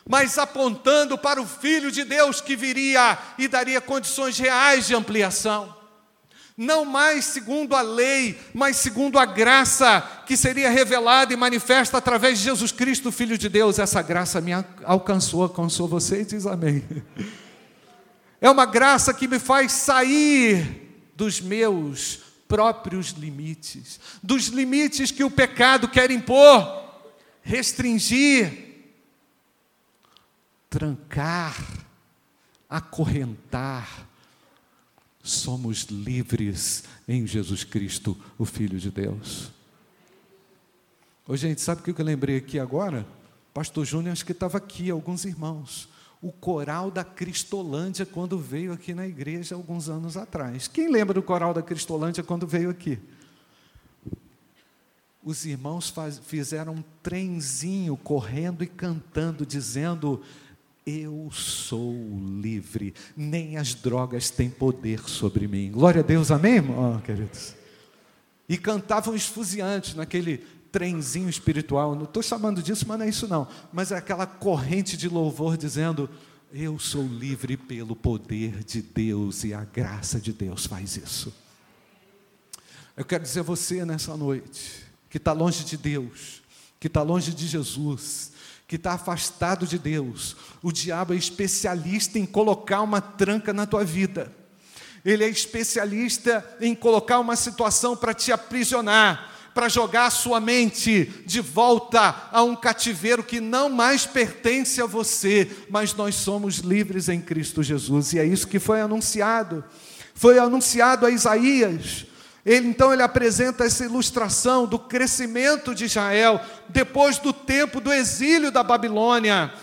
mas apontando para o Filho de Deus que viria e daria condições reais de ampliação. Não mais segundo a lei, mas segundo a graça que seria revelada e manifesta através de Jesus Cristo, Filho de Deus. Essa graça me alcançou, alcançou você e diz amém. É uma graça que me faz sair dos meus próprios limites, dos limites que o pecado quer impor, restringir, trancar, acorrentar. Somos livres em Jesus Cristo, o Filho de Deus. Hoje, gente, sabe o que eu lembrei aqui agora? Pastor Júnior, acho que estava aqui, alguns irmãos o coral da Cristolândia quando veio aqui na igreja alguns anos atrás. Quem lembra do coral da Cristolândia quando veio aqui? Os irmãos faz, fizeram um trenzinho correndo e cantando, dizendo: Eu sou livre, nem as drogas têm poder sobre mim. Glória a Deus, amém, irmão, queridos? E cantavam esfuziantes naquele trenzinho espiritual. Não estou chamando disso, mas não é isso não. Mas é aquela corrente de louvor dizendo: Eu sou livre pelo poder de Deus e a graça de Deus faz isso. Eu quero dizer a você nessa noite, que está longe de Deus, que está longe de Jesus, que está afastado de Deus, o diabo é especialista em colocar uma tranca na tua vida. Ele é especialista em colocar uma situação para te aprisionar, para jogar a sua mente de volta a um cativeiro que não mais pertence a você, mas nós somos livres em Cristo Jesus, e é isso que foi anunciado. Foi anunciado a Isaías. Ele então ele apresenta essa ilustração do crescimento de Israel depois do tempo do exílio da Babilônia.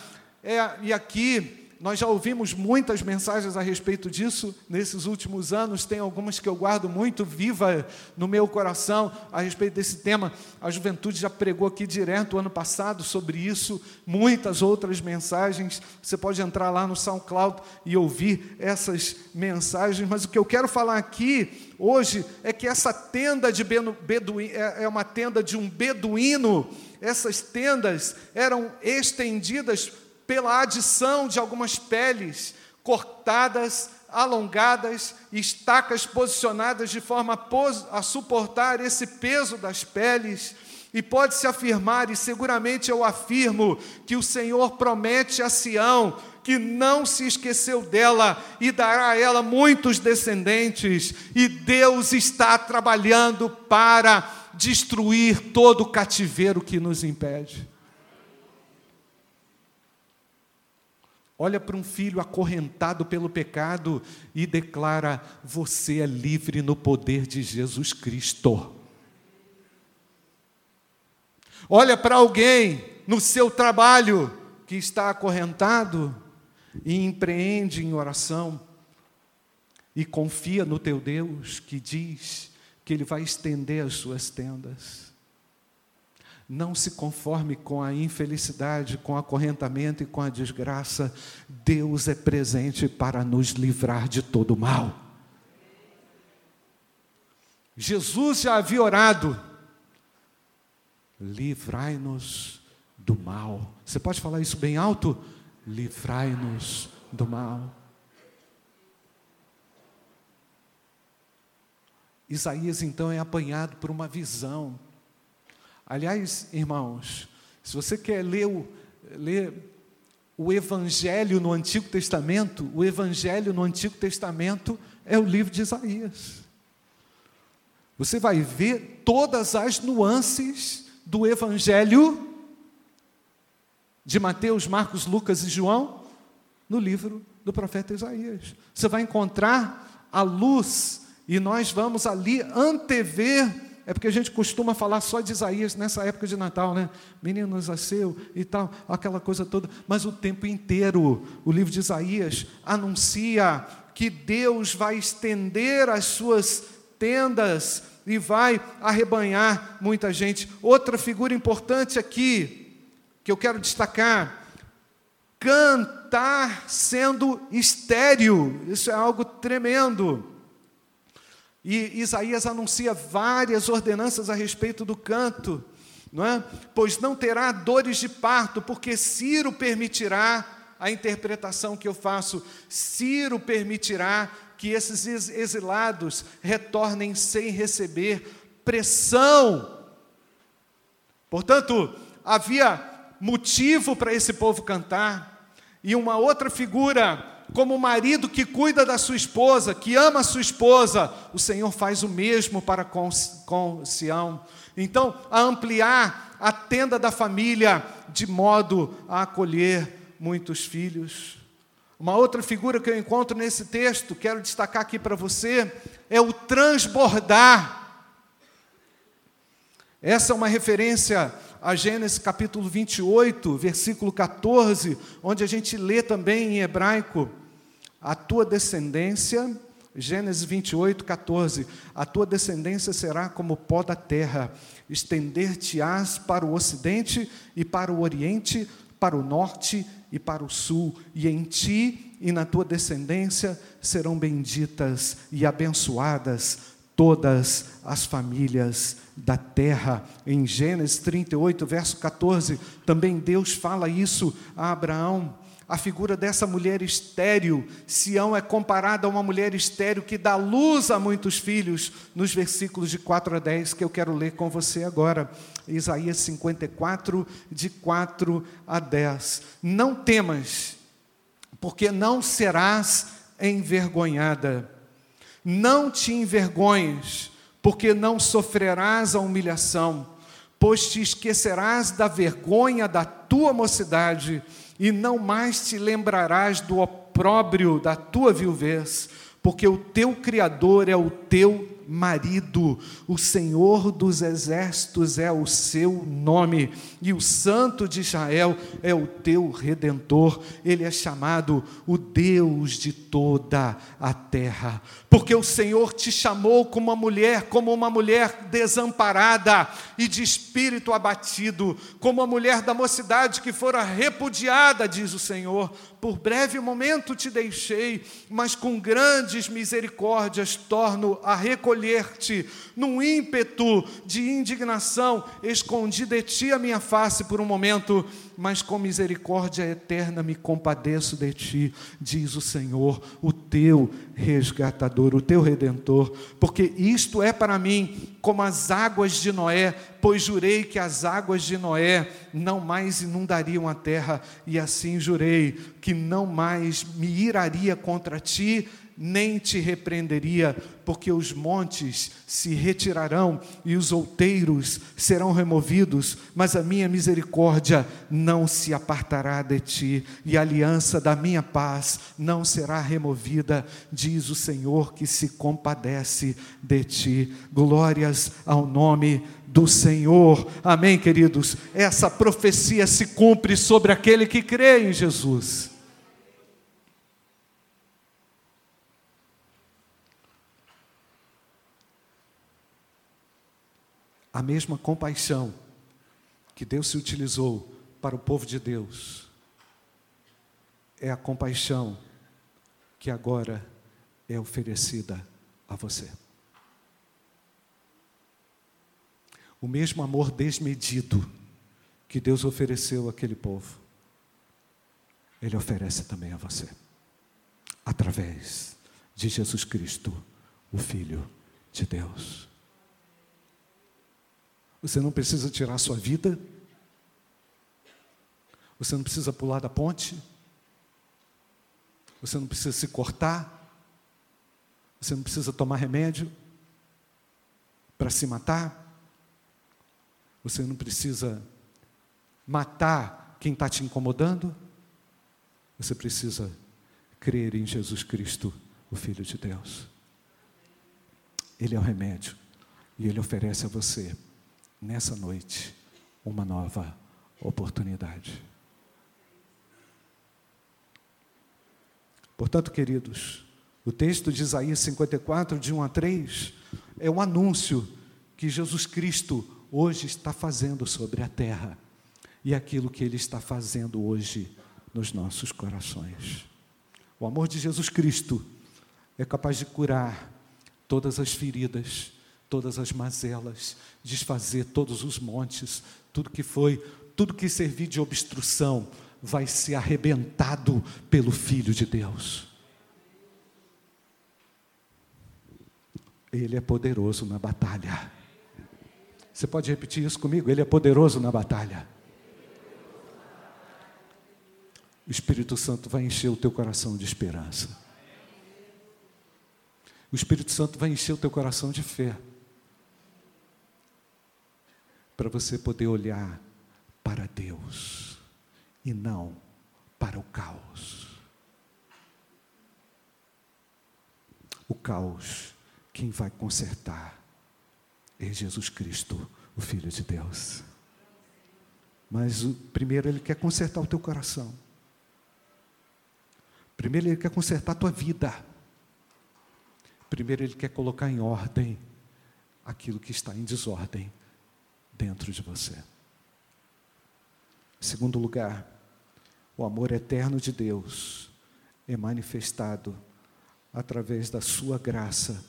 É, e aqui nós já ouvimos muitas mensagens a respeito disso nesses últimos anos, tem algumas que eu guardo muito viva no meu coração a respeito desse tema. A juventude já pregou aqui direto ano passado sobre isso, muitas outras mensagens. Você pode entrar lá no SoundCloud e ouvir essas mensagens, mas o que eu quero falar aqui hoje é que essa tenda de beduíno é, é uma tenda de um beduíno. Essas tendas eram estendidas pela adição de algumas peles cortadas, alongadas, estacas posicionadas de forma a suportar esse peso das peles. E pode-se afirmar, e seguramente eu afirmo, que o Senhor promete a Sião que não se esqueceu dela e dará a ela muitos descendentes, e Deus está trabalhando para destruir todo o cativeiro que nos impede. Olha para um filho acorrentado pelo pecado e declara: Você é livre no poder de Jesus Cristo. Olha para alguém no seu trabalho que está acorrentado e empreende em oração e confia no teu Deus que diz que Ele vai estender as suas tendas. Não se conforme com a infelicidade, com o acorrentamento e com a desgraça. Deus é presente para nos livrar de todo mal. Jesus já havia orado: livrai-nos do mal. Você pode falar isso bem alto? Livrai-nos do mal. Isaías então é apanhado por uma visão Aliás, irmãos, Se você quer ler o, ler o Evangelho no Antigo Testamento, o Evangelho no Antigo Testamento é o livro de Isaías. Você vai ver todas as nuances do Evangelho de Mateus, Marcos, Lucas e João no livro do profeta Isaías. Você vai encontrar a luz e nós vamos ali antever é porque a gente costuma falar só de Isaías nessa época de Natal, né? Menino nasceu e tal, aquela coisa toda. Mas o tempo inteiro, o livro de Isaías anuncia que Deus vai estender as suas tendas e vai arrebanhar muita gente. Outra figura importante aqui, que eu quero destacar, cantar sendo estéreo, isso é algo tremendo. E Isaías anuncia várias ordenanças a respeito do canto, não é? Pois não terá dores de parto, porque Ciro permitirá a interpretação que eu faço. Ciro permitirá que esses exilados retornem sem receber pressão. Portanto, havia motivo para esse povo cantar, e uma outra figura como o marido que cuida da sua esposa, que ama a sua esposa, o Senhor faz o mesmo para com, com Sião. Então, a ampliar a tenda da família, de modo a acolher muitos filhos. Uma outra figura que eu encontro nesse texto, quero destacar aqui para você, é o transbordar. Essa é uma referência a Gênesis capítulo 28, versículo 14, onde a gente lê também em hebraico: A tua descendência, Gênesis 28, 14: A tua descendência será como o pó da terra, estender-te-ás para o ocidente e para o oriente, para o norte e para o sul, e em ti e na tua descendência serão benditas e abençoadas todas as famílias da terra. Em Gênesis 38, verso 14, também Deus fala isso a Abraão. A figura dessa mulher estéril, Sião é comparada a uma mulher estéril que dá luz a muitos filhos, nos versículos de 4 a 10, que eu quero ler com você agora. Isaías 54, de 4 a 10. Não temas, porque não serás envergonhada não te envergonhes, porque não sofrerás a humilhação, pois te esquecerás da vergonha da tua mocidade e não mais te lembrarás do opróbrio da tua viuvez, porque o teu Criador é o teu marido, o Senhor dos exércitos é o seu nome, e o Santo de Israel é o teu redentor, ele é chamado o Deus de toda a terra, porque o Senhor te chamou como uma mulher, como uma mulher desamparada e de espírito abatido, como a mulher da mocidade que fora repudiada, diz o Senhor, por breve momento te deixei, mas com grandes misericórdias torno a recolher-te. Num ímpeto de indignação, escondi de ti a minha face por um momento, mas com misericórdia eterna me compadeço de ti, diz o Senhor, o teu resgatador, o teu redentor, porque isto é para mim como as águas de Noé, pois jurei que as águas de Noé não mais inundariam a terra, e assim jurei que não mais me iraria contra ti, nem te repreenderia, porque os montes se retirarão e os outeiros serão removidos, mas a minha misericórdia não se apartará de ti, e a aliança da minha paz não será removida, diz o Senhor que se compadece de ti. Glórias ao nome do Senhor. Amém, queridos. Essa profecia se cumpre sobre aquele que crê em Jesus. A mesma compaixão que Deus se utilizou para o povo de Deus, é a compaixão que agora é oferecida a você. O mesmo amor desmedido que Deus ofereceu àquele povo, Ele oferece também a você, através de Jesus Cristo, o Filho de Deus. Você não precisa tirar sua vida. Você não precisa pular da ponte. Você não precisa se cortar. Você não precisa tomar remédio para se matar. Você não precisa matar quem está te incomodando. Você precisa crer em Jesus Cristo, o Filho de Deus. Ele é o remédio e ele oferece a você, nessa noite, uma nova oportunidade. Portanto, queridos, o texto de Isaías 54, de 1 a 3, é o anúncio que Jesus Cristo hoje está fazendo sobre a terra e aquilo que Ele está fazendo hoje nos nossos corações. O amor de Jesus Cristo é capaz de curar todas as feridas, todas as mazelas, desfazer todos os montes, tudo que foi, tudo que servir de obstrução vai ser arrebentado pelo Filho de Deus. Ele é poderoso na batalha. Você pode repetir isso comigo? Ele é poderoso na batalha. O Espírito Santo vai encher o teu coração de esperança. O Espírito Santo vai encher o teu coração de fé. Para você poder olhar para Deus e não para o caos. O caos, quem vai consertar é Jesus Cristo, o Filho de Deus. Mas primeiro ele quer consertar o teu coração. Primeiro ele quer consertar a tua vida. Primeiro ele quer colocar em ordem aquilo que está em desordem dentro de você. Segundo lugar, o amor eterno de Deus é manifestado através da sua graça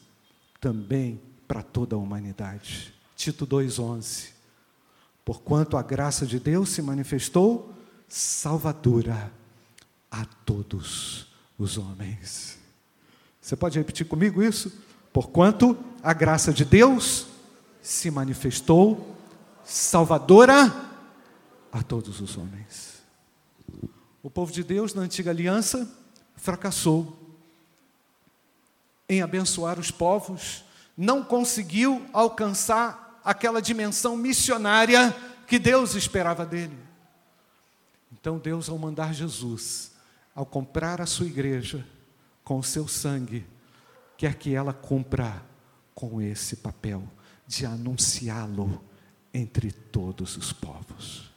também para toda a humanidade. Tito 2:11. Porquanto a graça de Deus se manifestou salvadora a todos os homens. Você pode repetir comigo isso? Porquanto a graça de Deus se manifestou salvadora a todos os homens. O povo de Deus na antiga aliança fracassou em abençoar os povos, não conseguiu alcançar aquela dimensão missionária que Deus esperava dele. Então Deus, ao mandar Jesus, ao comprar a sua igreja com o seu sangue, quer que ela cumpra com esse papel de anunciá-lo entre todos os povos.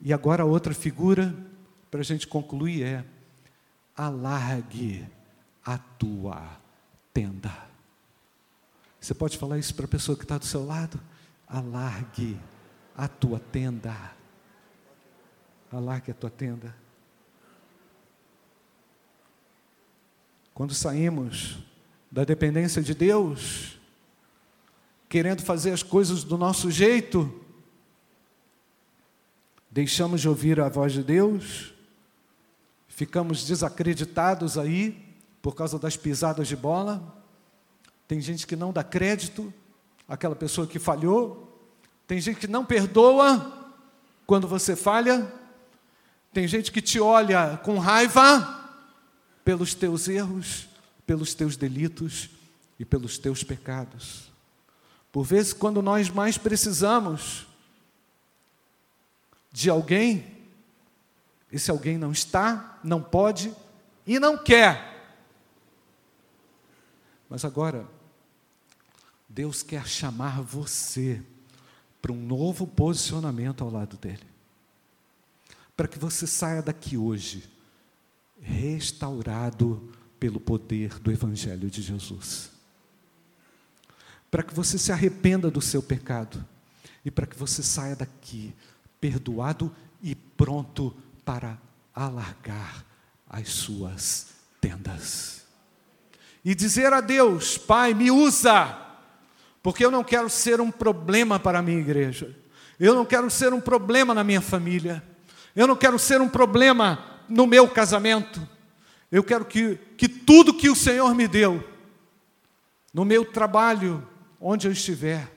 E agora a outra figura, para a gente concluir, é alargue a tua tenda. Você pode falar isso para a pessoa que está do seu lado? Alargue a tua tenda. Alargue a tua tenda. Quando saímos da dependência de Deus, querendo fazer as coisas do nosso jeito, deixamos de ouvir a voz de Deus, ficamos desacreditados aí, por causa das pisadas de bola. Tem gente que não dá crédito àquela pessoa que falhou. Tem gente que não perdoa quando você falha. Tem gente que te olha com raiva pelos teus erros, pelos teus delitos e pelos teus pecados. Por vezes, quando nós mais precisamos de alguém, esse alguém não está, não pode e não quer mas agora, Deus quer chamar você para um novo posicionamento ao lado dele. Para que você saia daqui hoje restaurado pelo poder do Evangelho de Jesus. Para que você se arrependa do seu pecado. E para que você saia daqui perdoado e pronto para alargar as suas tendas. E dizer a Deus: Pai, me usa, porque eu não quero ser um problema para a minha igreja, eu não quero ser um problema na minha família, eu não quero ser um problema no meu casamento, eu quero que, que tudo que o Senhor me deu, no meu trabalho, onde eu estiver,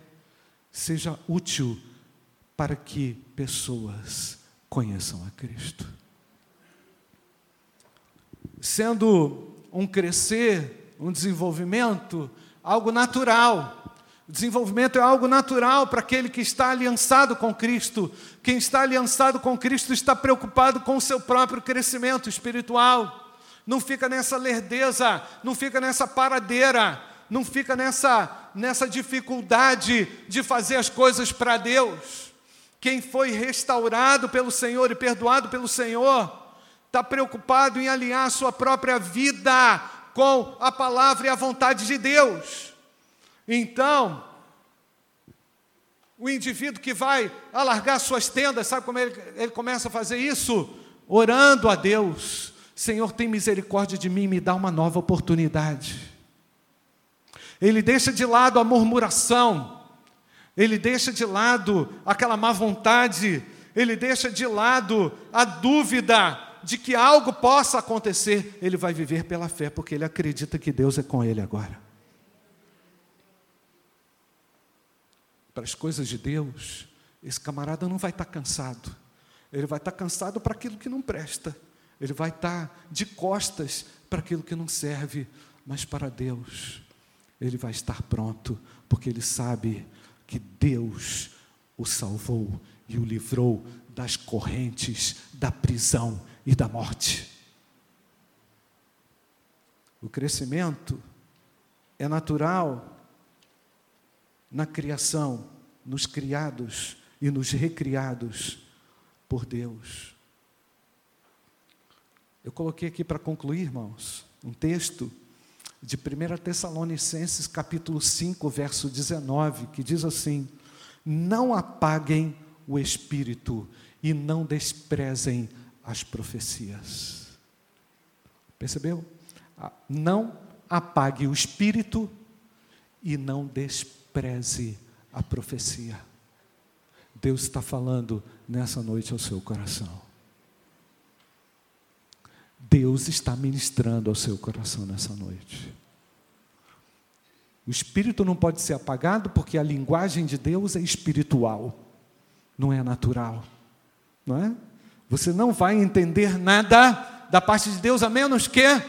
seja útil para que pessoas conheçam a Cristo. Sendo um crescer, um desenvolvimento, algo natural. O desenvolvimento é algo natural para aquele que está aliançado com Cristo. Quem está aliançado com Cristo está preocupado com o seu próprio crescimento espiritual. Não fica nessa lerdeza, não fica nessa paradeira, não fica nessa, nessa dificuldade de fazer as coisas para Deus. Quem foi restaurado pelo Senhor e perdoado pelo Senhor, está preocupado em alinhar a sua própria vida com a palavra e a vontade de Deus. Então, o indivíduo que vai alargar suas tendas, sabe como ele, ele começa a fazer isso? Orando a Deus: Senhor, tem misericórdia de mim me dá uma nova oportunidade. Ele deixa de lado a murmuração, ele deixa de lado aquela má vontade, ele deixa de lado a dúvida de que algo possa acontecer. Ele vai viver pela fé, porque ele acredita que Deus é com ele agora. Para as coisas de Deus, esse camarada não vai estar cansado. Ele vai estar cansado para aquilo que não presta. Ele vai estar de costas para aquilo que não serve. Mas para Deus, ele vai estar pronto, porque ele sabe que Deus o salvou e o livrou das correntes da prisão e da morte. O crescimento é natural na criação, nos criados e nos recriados por Deus. Eu coloquei aqui para concluir, irmãos, um texto de 1 Tessalonicenses, capítulo 5, verso 19, que diz assim: Não apaguem o espírito e não desprezem as profecias. Percebeu? Ah, não apague o espírito e não despreze a profecia. Deus está falando nessa noite ao seu coração. Deus está ministrando ao seu coração nessa noite. O espírito não pode ser apagado porque a linguagem de Deus é espiritual, não é natural, não é? Você não vai entender nada da parte de Deus a menos que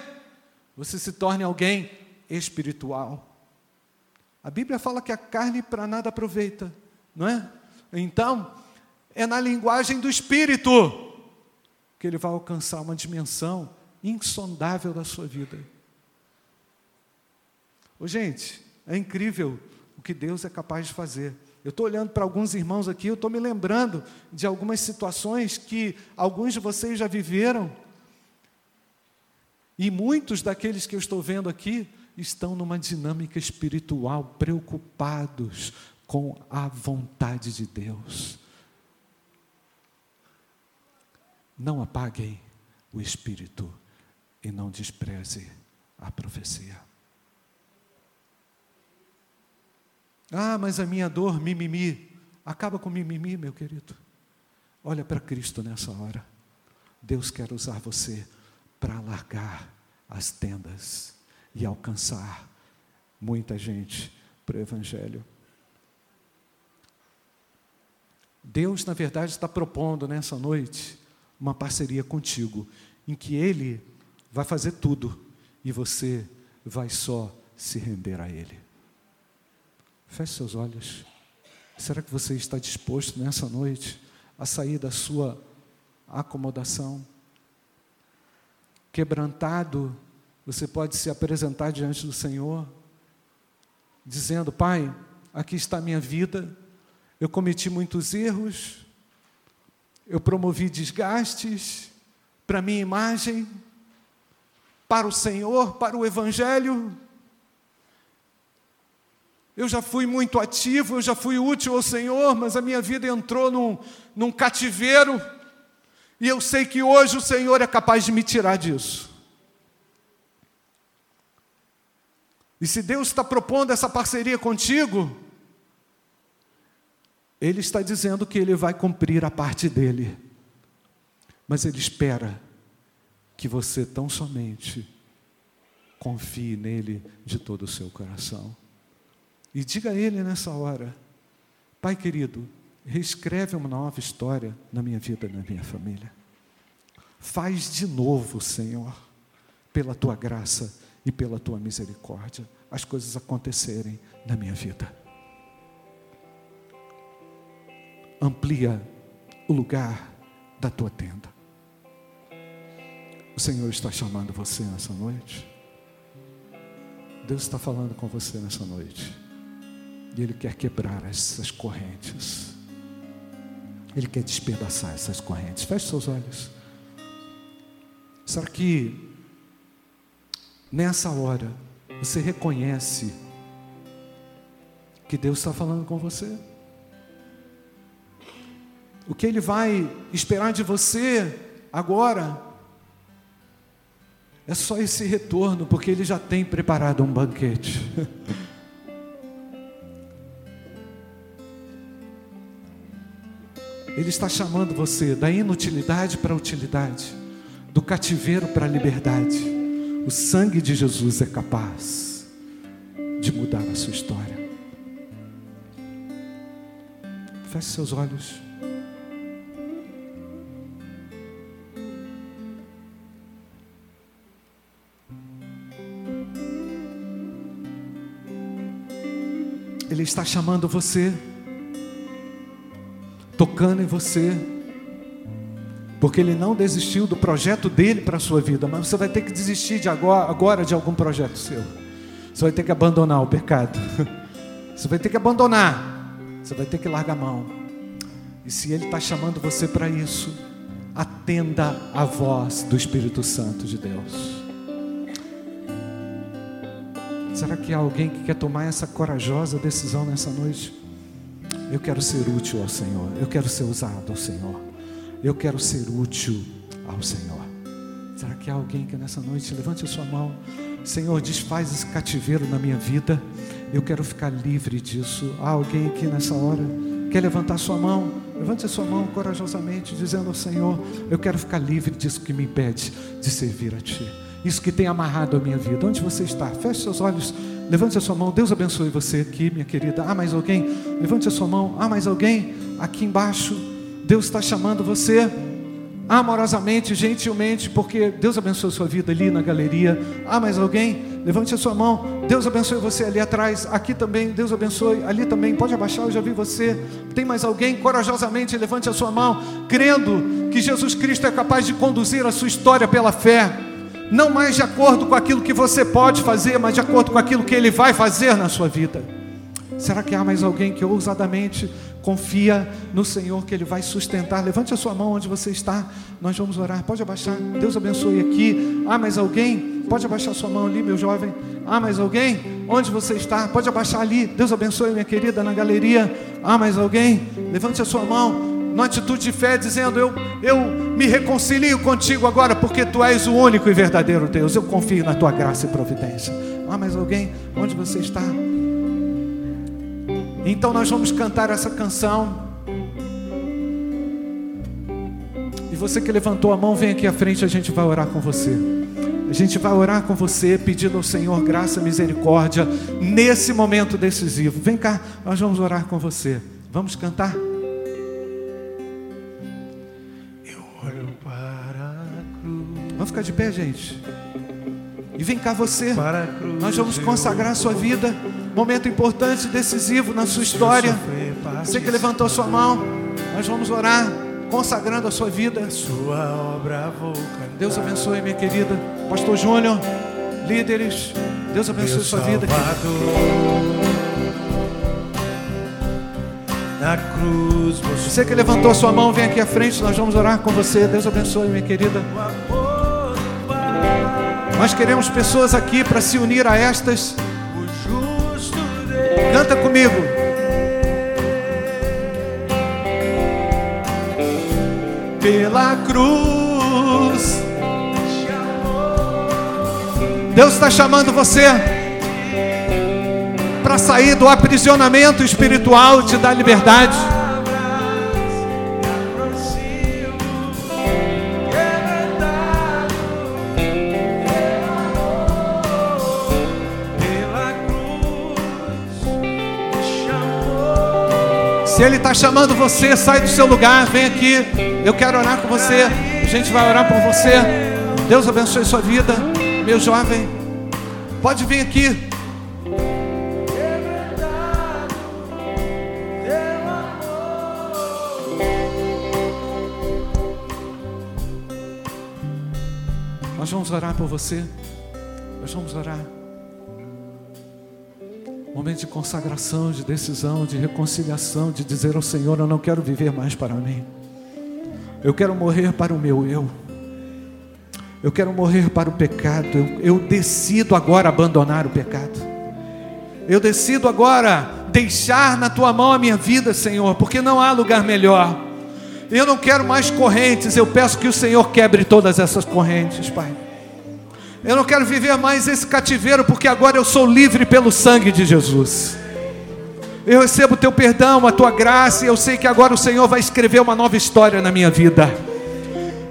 você se torne alguém espiritual. A Bíblia fala que a carne para nada aproveita, não é? Então, é na linguagem do espírito que ele vai alcançar uma dimensão insondável da sua vida. Ô, gente, é incrível o que Deus é capaz de fazer. Eu estou olhando para alguns irmãos aqui, eu estou me lembrando de algumas situações que alguns de vocês já viveram. E muitos daqueles que eu estou vendo aqui estão numa dinâmica espiritual, preocupados com a vontade de Deus. Não apaguem o espírito e não despreze a profecia. Ah, mas a minha dor, mimimi. Acaba com mimimi, meu querido. Olha para Cristo nessa hora. Deus quer usar você para alargar as tendas e alcançar muita gente para o Evangelho. Deus, na verdade, está propondo nessa noite uma parceria contigo, em que Ele vai fazer tudo e você vai só se render a Ele. Feche seus olhos. Será que você está disposto nessa noite a sair da sua acomodação? Quebrantado, você pode se apresentar diante do Senhor, dizendo: Pai, aqui está a minha vida, eu cometi muitos erros, eu promovi desgastes para minha imagem, para o Senhor, para o Evangelho, eu já fui muito ativo, eu já fui útil ao Senhor, mas a minha vida entrou num, num cativeiro, e eu sei que hoje o Senhor é capaz de me tirar disso. E se Deus está propondo essa parceria contigo, Ele está dizendo que Ele vai cumprir a parte dele, mas Ele espera que você tão somente confie nele de todo o seu coração. E diga a Ele nessa hora: Pai querido, Reescreve uma nova história na minha vida e na minha família. Faz de novo, Senhor, pela tua graça e pela tua misericórdia, as coisas acontecerem na minha vida. Amplia o lugar da tua tenda. O Senhor está chamando você nessa noite. Deus está falando com você nessa noite. E Ele quer quebrar essas correntes. Ele quer despedaçar essas correntes. Feche seus olhos. Será que nessa hora você reconhece que Deus está falando com você? O que Ele vai esperar de você agora é só esse retorno, porque Ele já tem preparado um banquete. Ele está chamando você da inutilidade para a utilidade, do cativeiro para a liberdade. O sangue de Jesus é capaz de mudar a sua história. Feche seus olhos. Ele está chamando você, tocando em você, porque Ele não desistiu do projeto dele para a sua vida, mas você vai ter que desistir de agora, agora de algum projeto seu. Você vai ter que abandonar o pecado. Você vai ter que abandonar. Você vai ter que largar a mão. E se Ele está chamando você para isso, atenda a voz do Espírito Santo de Deus. Será que há alguém que quer tomar essa corajosa decisão nessa noite? Eu quero ser útil ao Senhor. Eu quero ser usado ao Senhor. Eu quero ser útil ao Senhor. Será que há alguém que nessa noite levante a sua mão? Senhor, desfaz esse cativeiro na minha vida. Eu quero ficar livre disso. Há alguém aqui nessa hora quer levantar sua mão? Levante a sua mão corajosamente, dizendo ao Senhor: Eu quero ficar livre disso que me impede de servir a Ti isso que tem amarrado a minha vida. Onde você está? Feche seus olhos, levante a sua mão. Deus abençoe você aqui, minha querida. Há mais alguém? Levante a sua mão. Há mais alguém? Aqui embaixo, Deus está chamando você amorosamente, gentilmente, porque Deus abençoe sua vida ali na galeria. Há mais alguém? Levante a sua mão. Deus abençoe você ali atrás. Aqui também, Deus abençoe. Ali também, pode abaixar, eu já vi você. Tem mais alguém? Corajosamente, levante a sua mão, crendo que Jesus Cristo é capaz de conduzir a sua história pela fé não mais de acordo com aquilo que você pode fazer, mas de acordo com aquilo que Ele vai fazer na sua vida. Será que há mais alguém que ousadamente confia no Senhor que Ele vai sustentar? Levante a sua mão onde você está, nós vamos orar. Pode abaixar, Deus abençoe aqui. Há mais alguém? Pode abaixar sua mão ali, meu jovem. Há mais alguém? Onde você está? Pode abaixar ali. Deus abençoe, minha querida, na galeria. Há mais alguém? Levante a sua mão numa atitude de fé, dizendo: eu, eu me reconcilio contigo agora, porque tu és o único e verdadeiro Deus. Eu confio na tua graça e providência. Ah, mas alguém, onde você está? Então nós vamos cantar essa canção. E você que levantou a mão, vem aqui à frente, a gente vai orar com você. A gente vai orar com você, pedindo ao Senhor graça, misericórdia, nesse momento decisivo. Vem cá, nós vamos orar com você. Vamos cantar? Vamos ficar de pé, gente. E vem cá você. Nós vamos consagrar a sua vida. Momento importante, decisivo na sua história. Você que levantou sua mão, nós vamos orar, consagrando a sua vida. Deus abençoe, minha querida. Pastor Júnior, líderes, Deus abençoe a sua vida. Na cruz, você que levantou sua mão, vem aqui à frente, nós vamos orar com você. Deus abençoe, minha querida. Nós queremos pessoas aqui para se unir a estas. Canta comigo. Pela cruz. Deus está chamando você para sair do aprisionamento espiritual, te dar liberdade. Se Ele está chamando você, sai do seu lugar, vem aqui. Eu quero orar com você. A gente vai orar por você. Deus abençoe sua vida, meu jovem. Pode vir aqui. Nós vamos orar por você. Nós vamos orar. Momento de consagração, de decisão, de reconciliação, de dizer ao Senhor: Eu não quero viver mais para mim. Eu quero morrer para o meu eu. Eu quero morrer para o pecado. Eu, eu decido agora abandonar o pecado. Eu decido agora deixar na tua mão a minha vida, Senhor, porque não há lugar melhor. Eu não quero mais correntes, eu peço que o Senhor quebre todas essas correntes, Pai. Eu não quero viver mais esse cativeiro, porque agora eu sou livre pelo sangue de Jesus. Eu recebo o teu perdão, a tua graça, e eu sei que agora o Senhor vai escrever uma nova história na minha vida.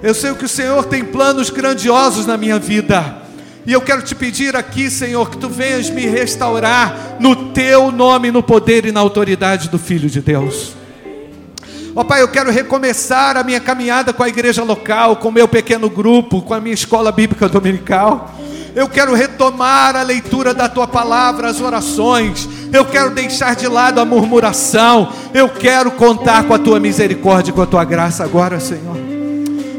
Eu sei que o Senhor tem planos grandiosos na minha vida. E eu quero te pedir aqui, Senhor, que tu venhas me restaurar no teu nome, no poder e na autoridade do Filho de Deus. Ó oh, Pai, eu quero recomeçar a minha caminhada com a igreja local, com o meu pequeno grupo, com a minha escola bíblica dominical. Eu quero retomar a leitura da tua palavra, as orações. Eu quero deixar de lado a murmuração. Eu quero contar com a tua misericórdia com a tua graça agora, Senhor.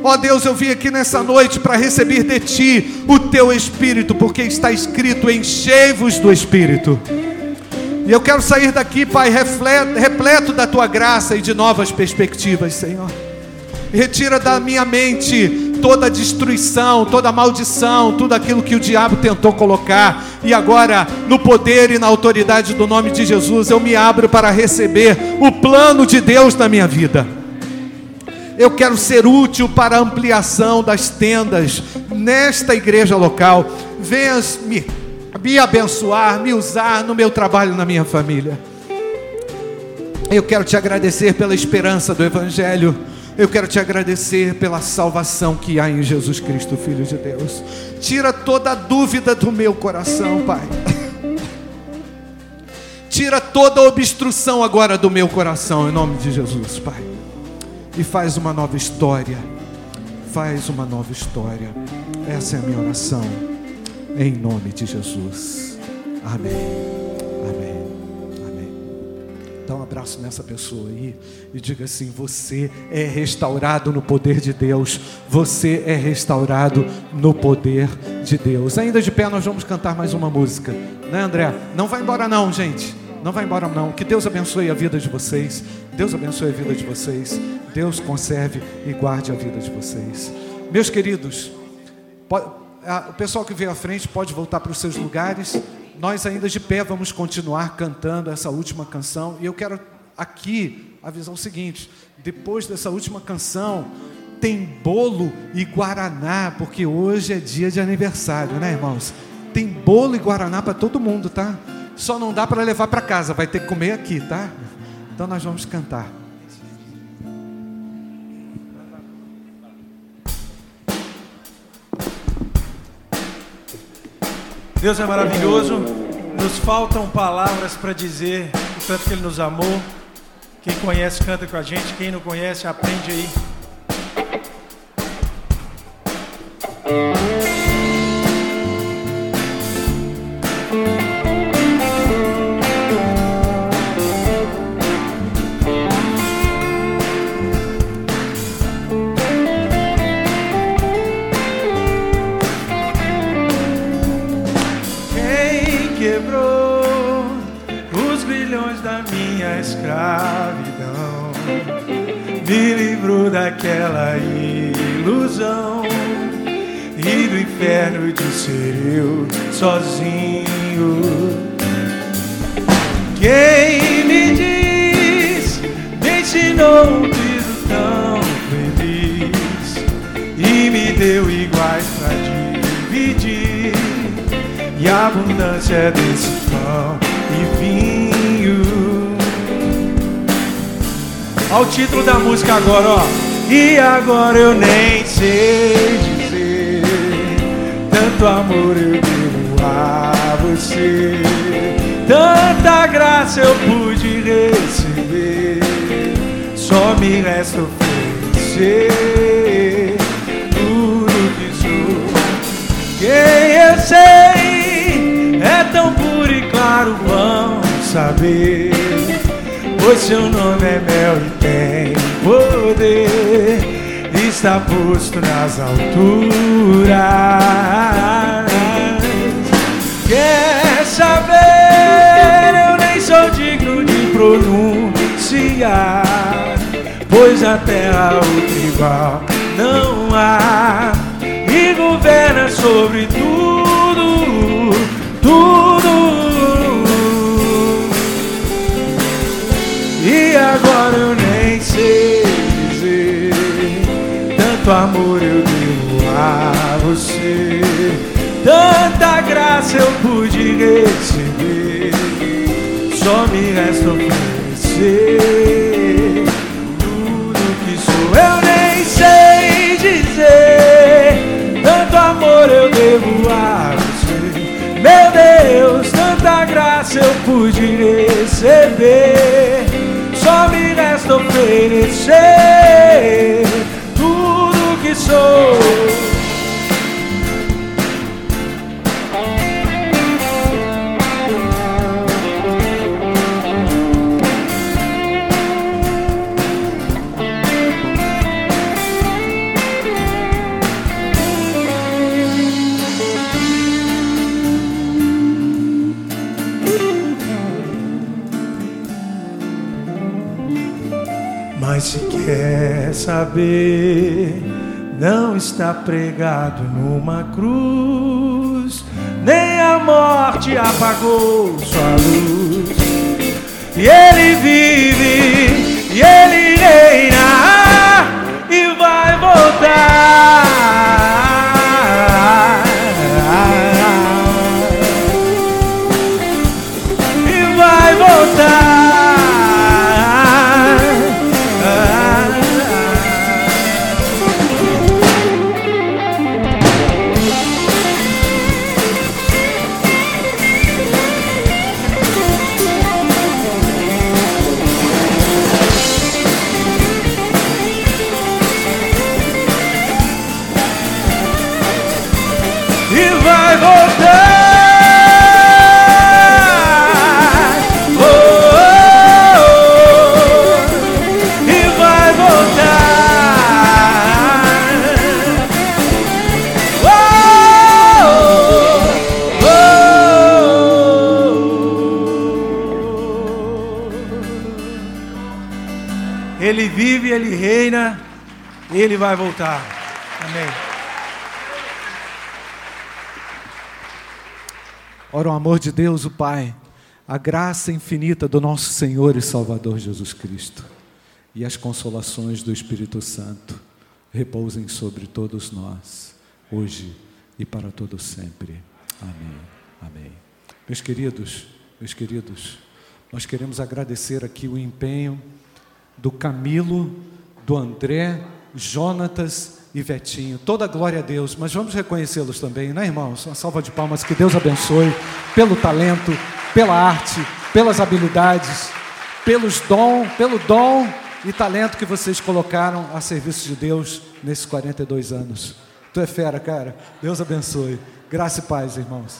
Ó oh Deus, eu vim aqui nessa noite para receber de ti o teu espírito, porque está escrito: enchei-vos do espírito. E eu quero sair daqui, Pai, repleto da tua graça e de novas perspectivas, Senhor. Retira da minha mente toda a destruição, toda a maldição, tudo aquilo que o diabo tentou colocar. E agora, no poder e na autoridade do nome de Jesus, eu me abro para receber o plano de Deus na minha vida. Eu quero ser útil para a ampliação das tendas nesta igreja local. Venhas me abençoar, me usar no meu trabalho, na minha família. Eu quero te agradecer pela esperança do Evangelho. Eu quero te agradecer pela salvação que há em Jesus Cristo, Filho de Deus. Tira toda dúvida do meu coração, Pai. Tira toda obstrução agora do meu coração, em nome de Jesus, Pai. E faz uma nova história. Faz uma nova história. Essa é a minha oração em nome de Jesus. Amém. Amém. Amém. Dá um abraço nessa pessoa aí e diga assim: Você é restaurado no poder de Deus. Você é restaurado no poder de Deus. Ainda de pé, nós vamos cantar mais uma música, né, André? Não vai embora, não, gente. Não vai embora, não. Que Deus abençoe a vida de vocês. Deus abençoe a vida de vocês. Deus conserve e guarde a vida de vocês. Meus queridos, pode o pessoal que veio à frente pode voltar para os seus lugares. Nós ainda de pé vamos continuar cantando essa última canção. E eu quero aqui avisar o seguinte: depois dessa última canção, tem bolo e guaraná, porque hoje é dia de aniversário, né, irmãos? Tem bolo e guaraná para todo mundo, tá? Só não dá para levar para casa, vai ter que comer aqui, tá? Então nós vamos cantar. Deus é maravilhoso. Nos faltam palavras para dizer o tanto que Ele nos amou. Quem conhece, canta com a gente. Quem não conhece, aprende aí. Daquela ilusão e do inferno de ser eu sozinho. Quem me diz, me ensinou um piso tão feliz e me deu iguais pra dividir e a abundância desse pão e vinho. Olha o título da música agora, ó. E agora eu nem sei dizer Tanto amor eu devo a você Tanta graça eu pude receber Só me resta oferecer tudo que sou. Quem eu sei é tão puro e claro, vão saber. Pois seu nome é mel e tem poder, está posto nas alturas. Quer saber? Eu nem sou digno de pronunciar, pois a terra outra igual não há e governa sobre tudo, agora eu nem sei dizer tanto amor eu devo a você, tanta graça eu pude receber. Só me resta oferecer tudo que sou. Eu nem sei dizer tanto amor eu devo a você. Meu Deus, tanta graça eu pude receber. Me resta oferecer tudo que sou. Mas se quer saber, não está pregado numa cruz, nem a morte apagou sua luz. E ele vive, e ele reina, e vai voltar. Ele vai voltar. Amém. Ora, o amor de Deus, o Pai, a graça infinita do nosso Senhor e Salvador Jesus Cristo e as consolações do Espírito Santo repousem sobre todos nós, hoje e para todo sempre. Amém. Amém. Meus queridos, meus queridos, nós queremos agradecer aqui o empenho do Camilo, do André, Jonatas e Vetinho. Toda glória a Deus, mas vamos reconhecê-los também, né, irmãos? Uma salva de palmas, que Deus abençoe pelo talento, pela arte, pelas habilidades, pelos dom, pelo dom e talento que vocês colocaram a serviço de Deus nesses 42 anos. Tu é fera, cara. Deus abençoe. Graça e paz, irmãos.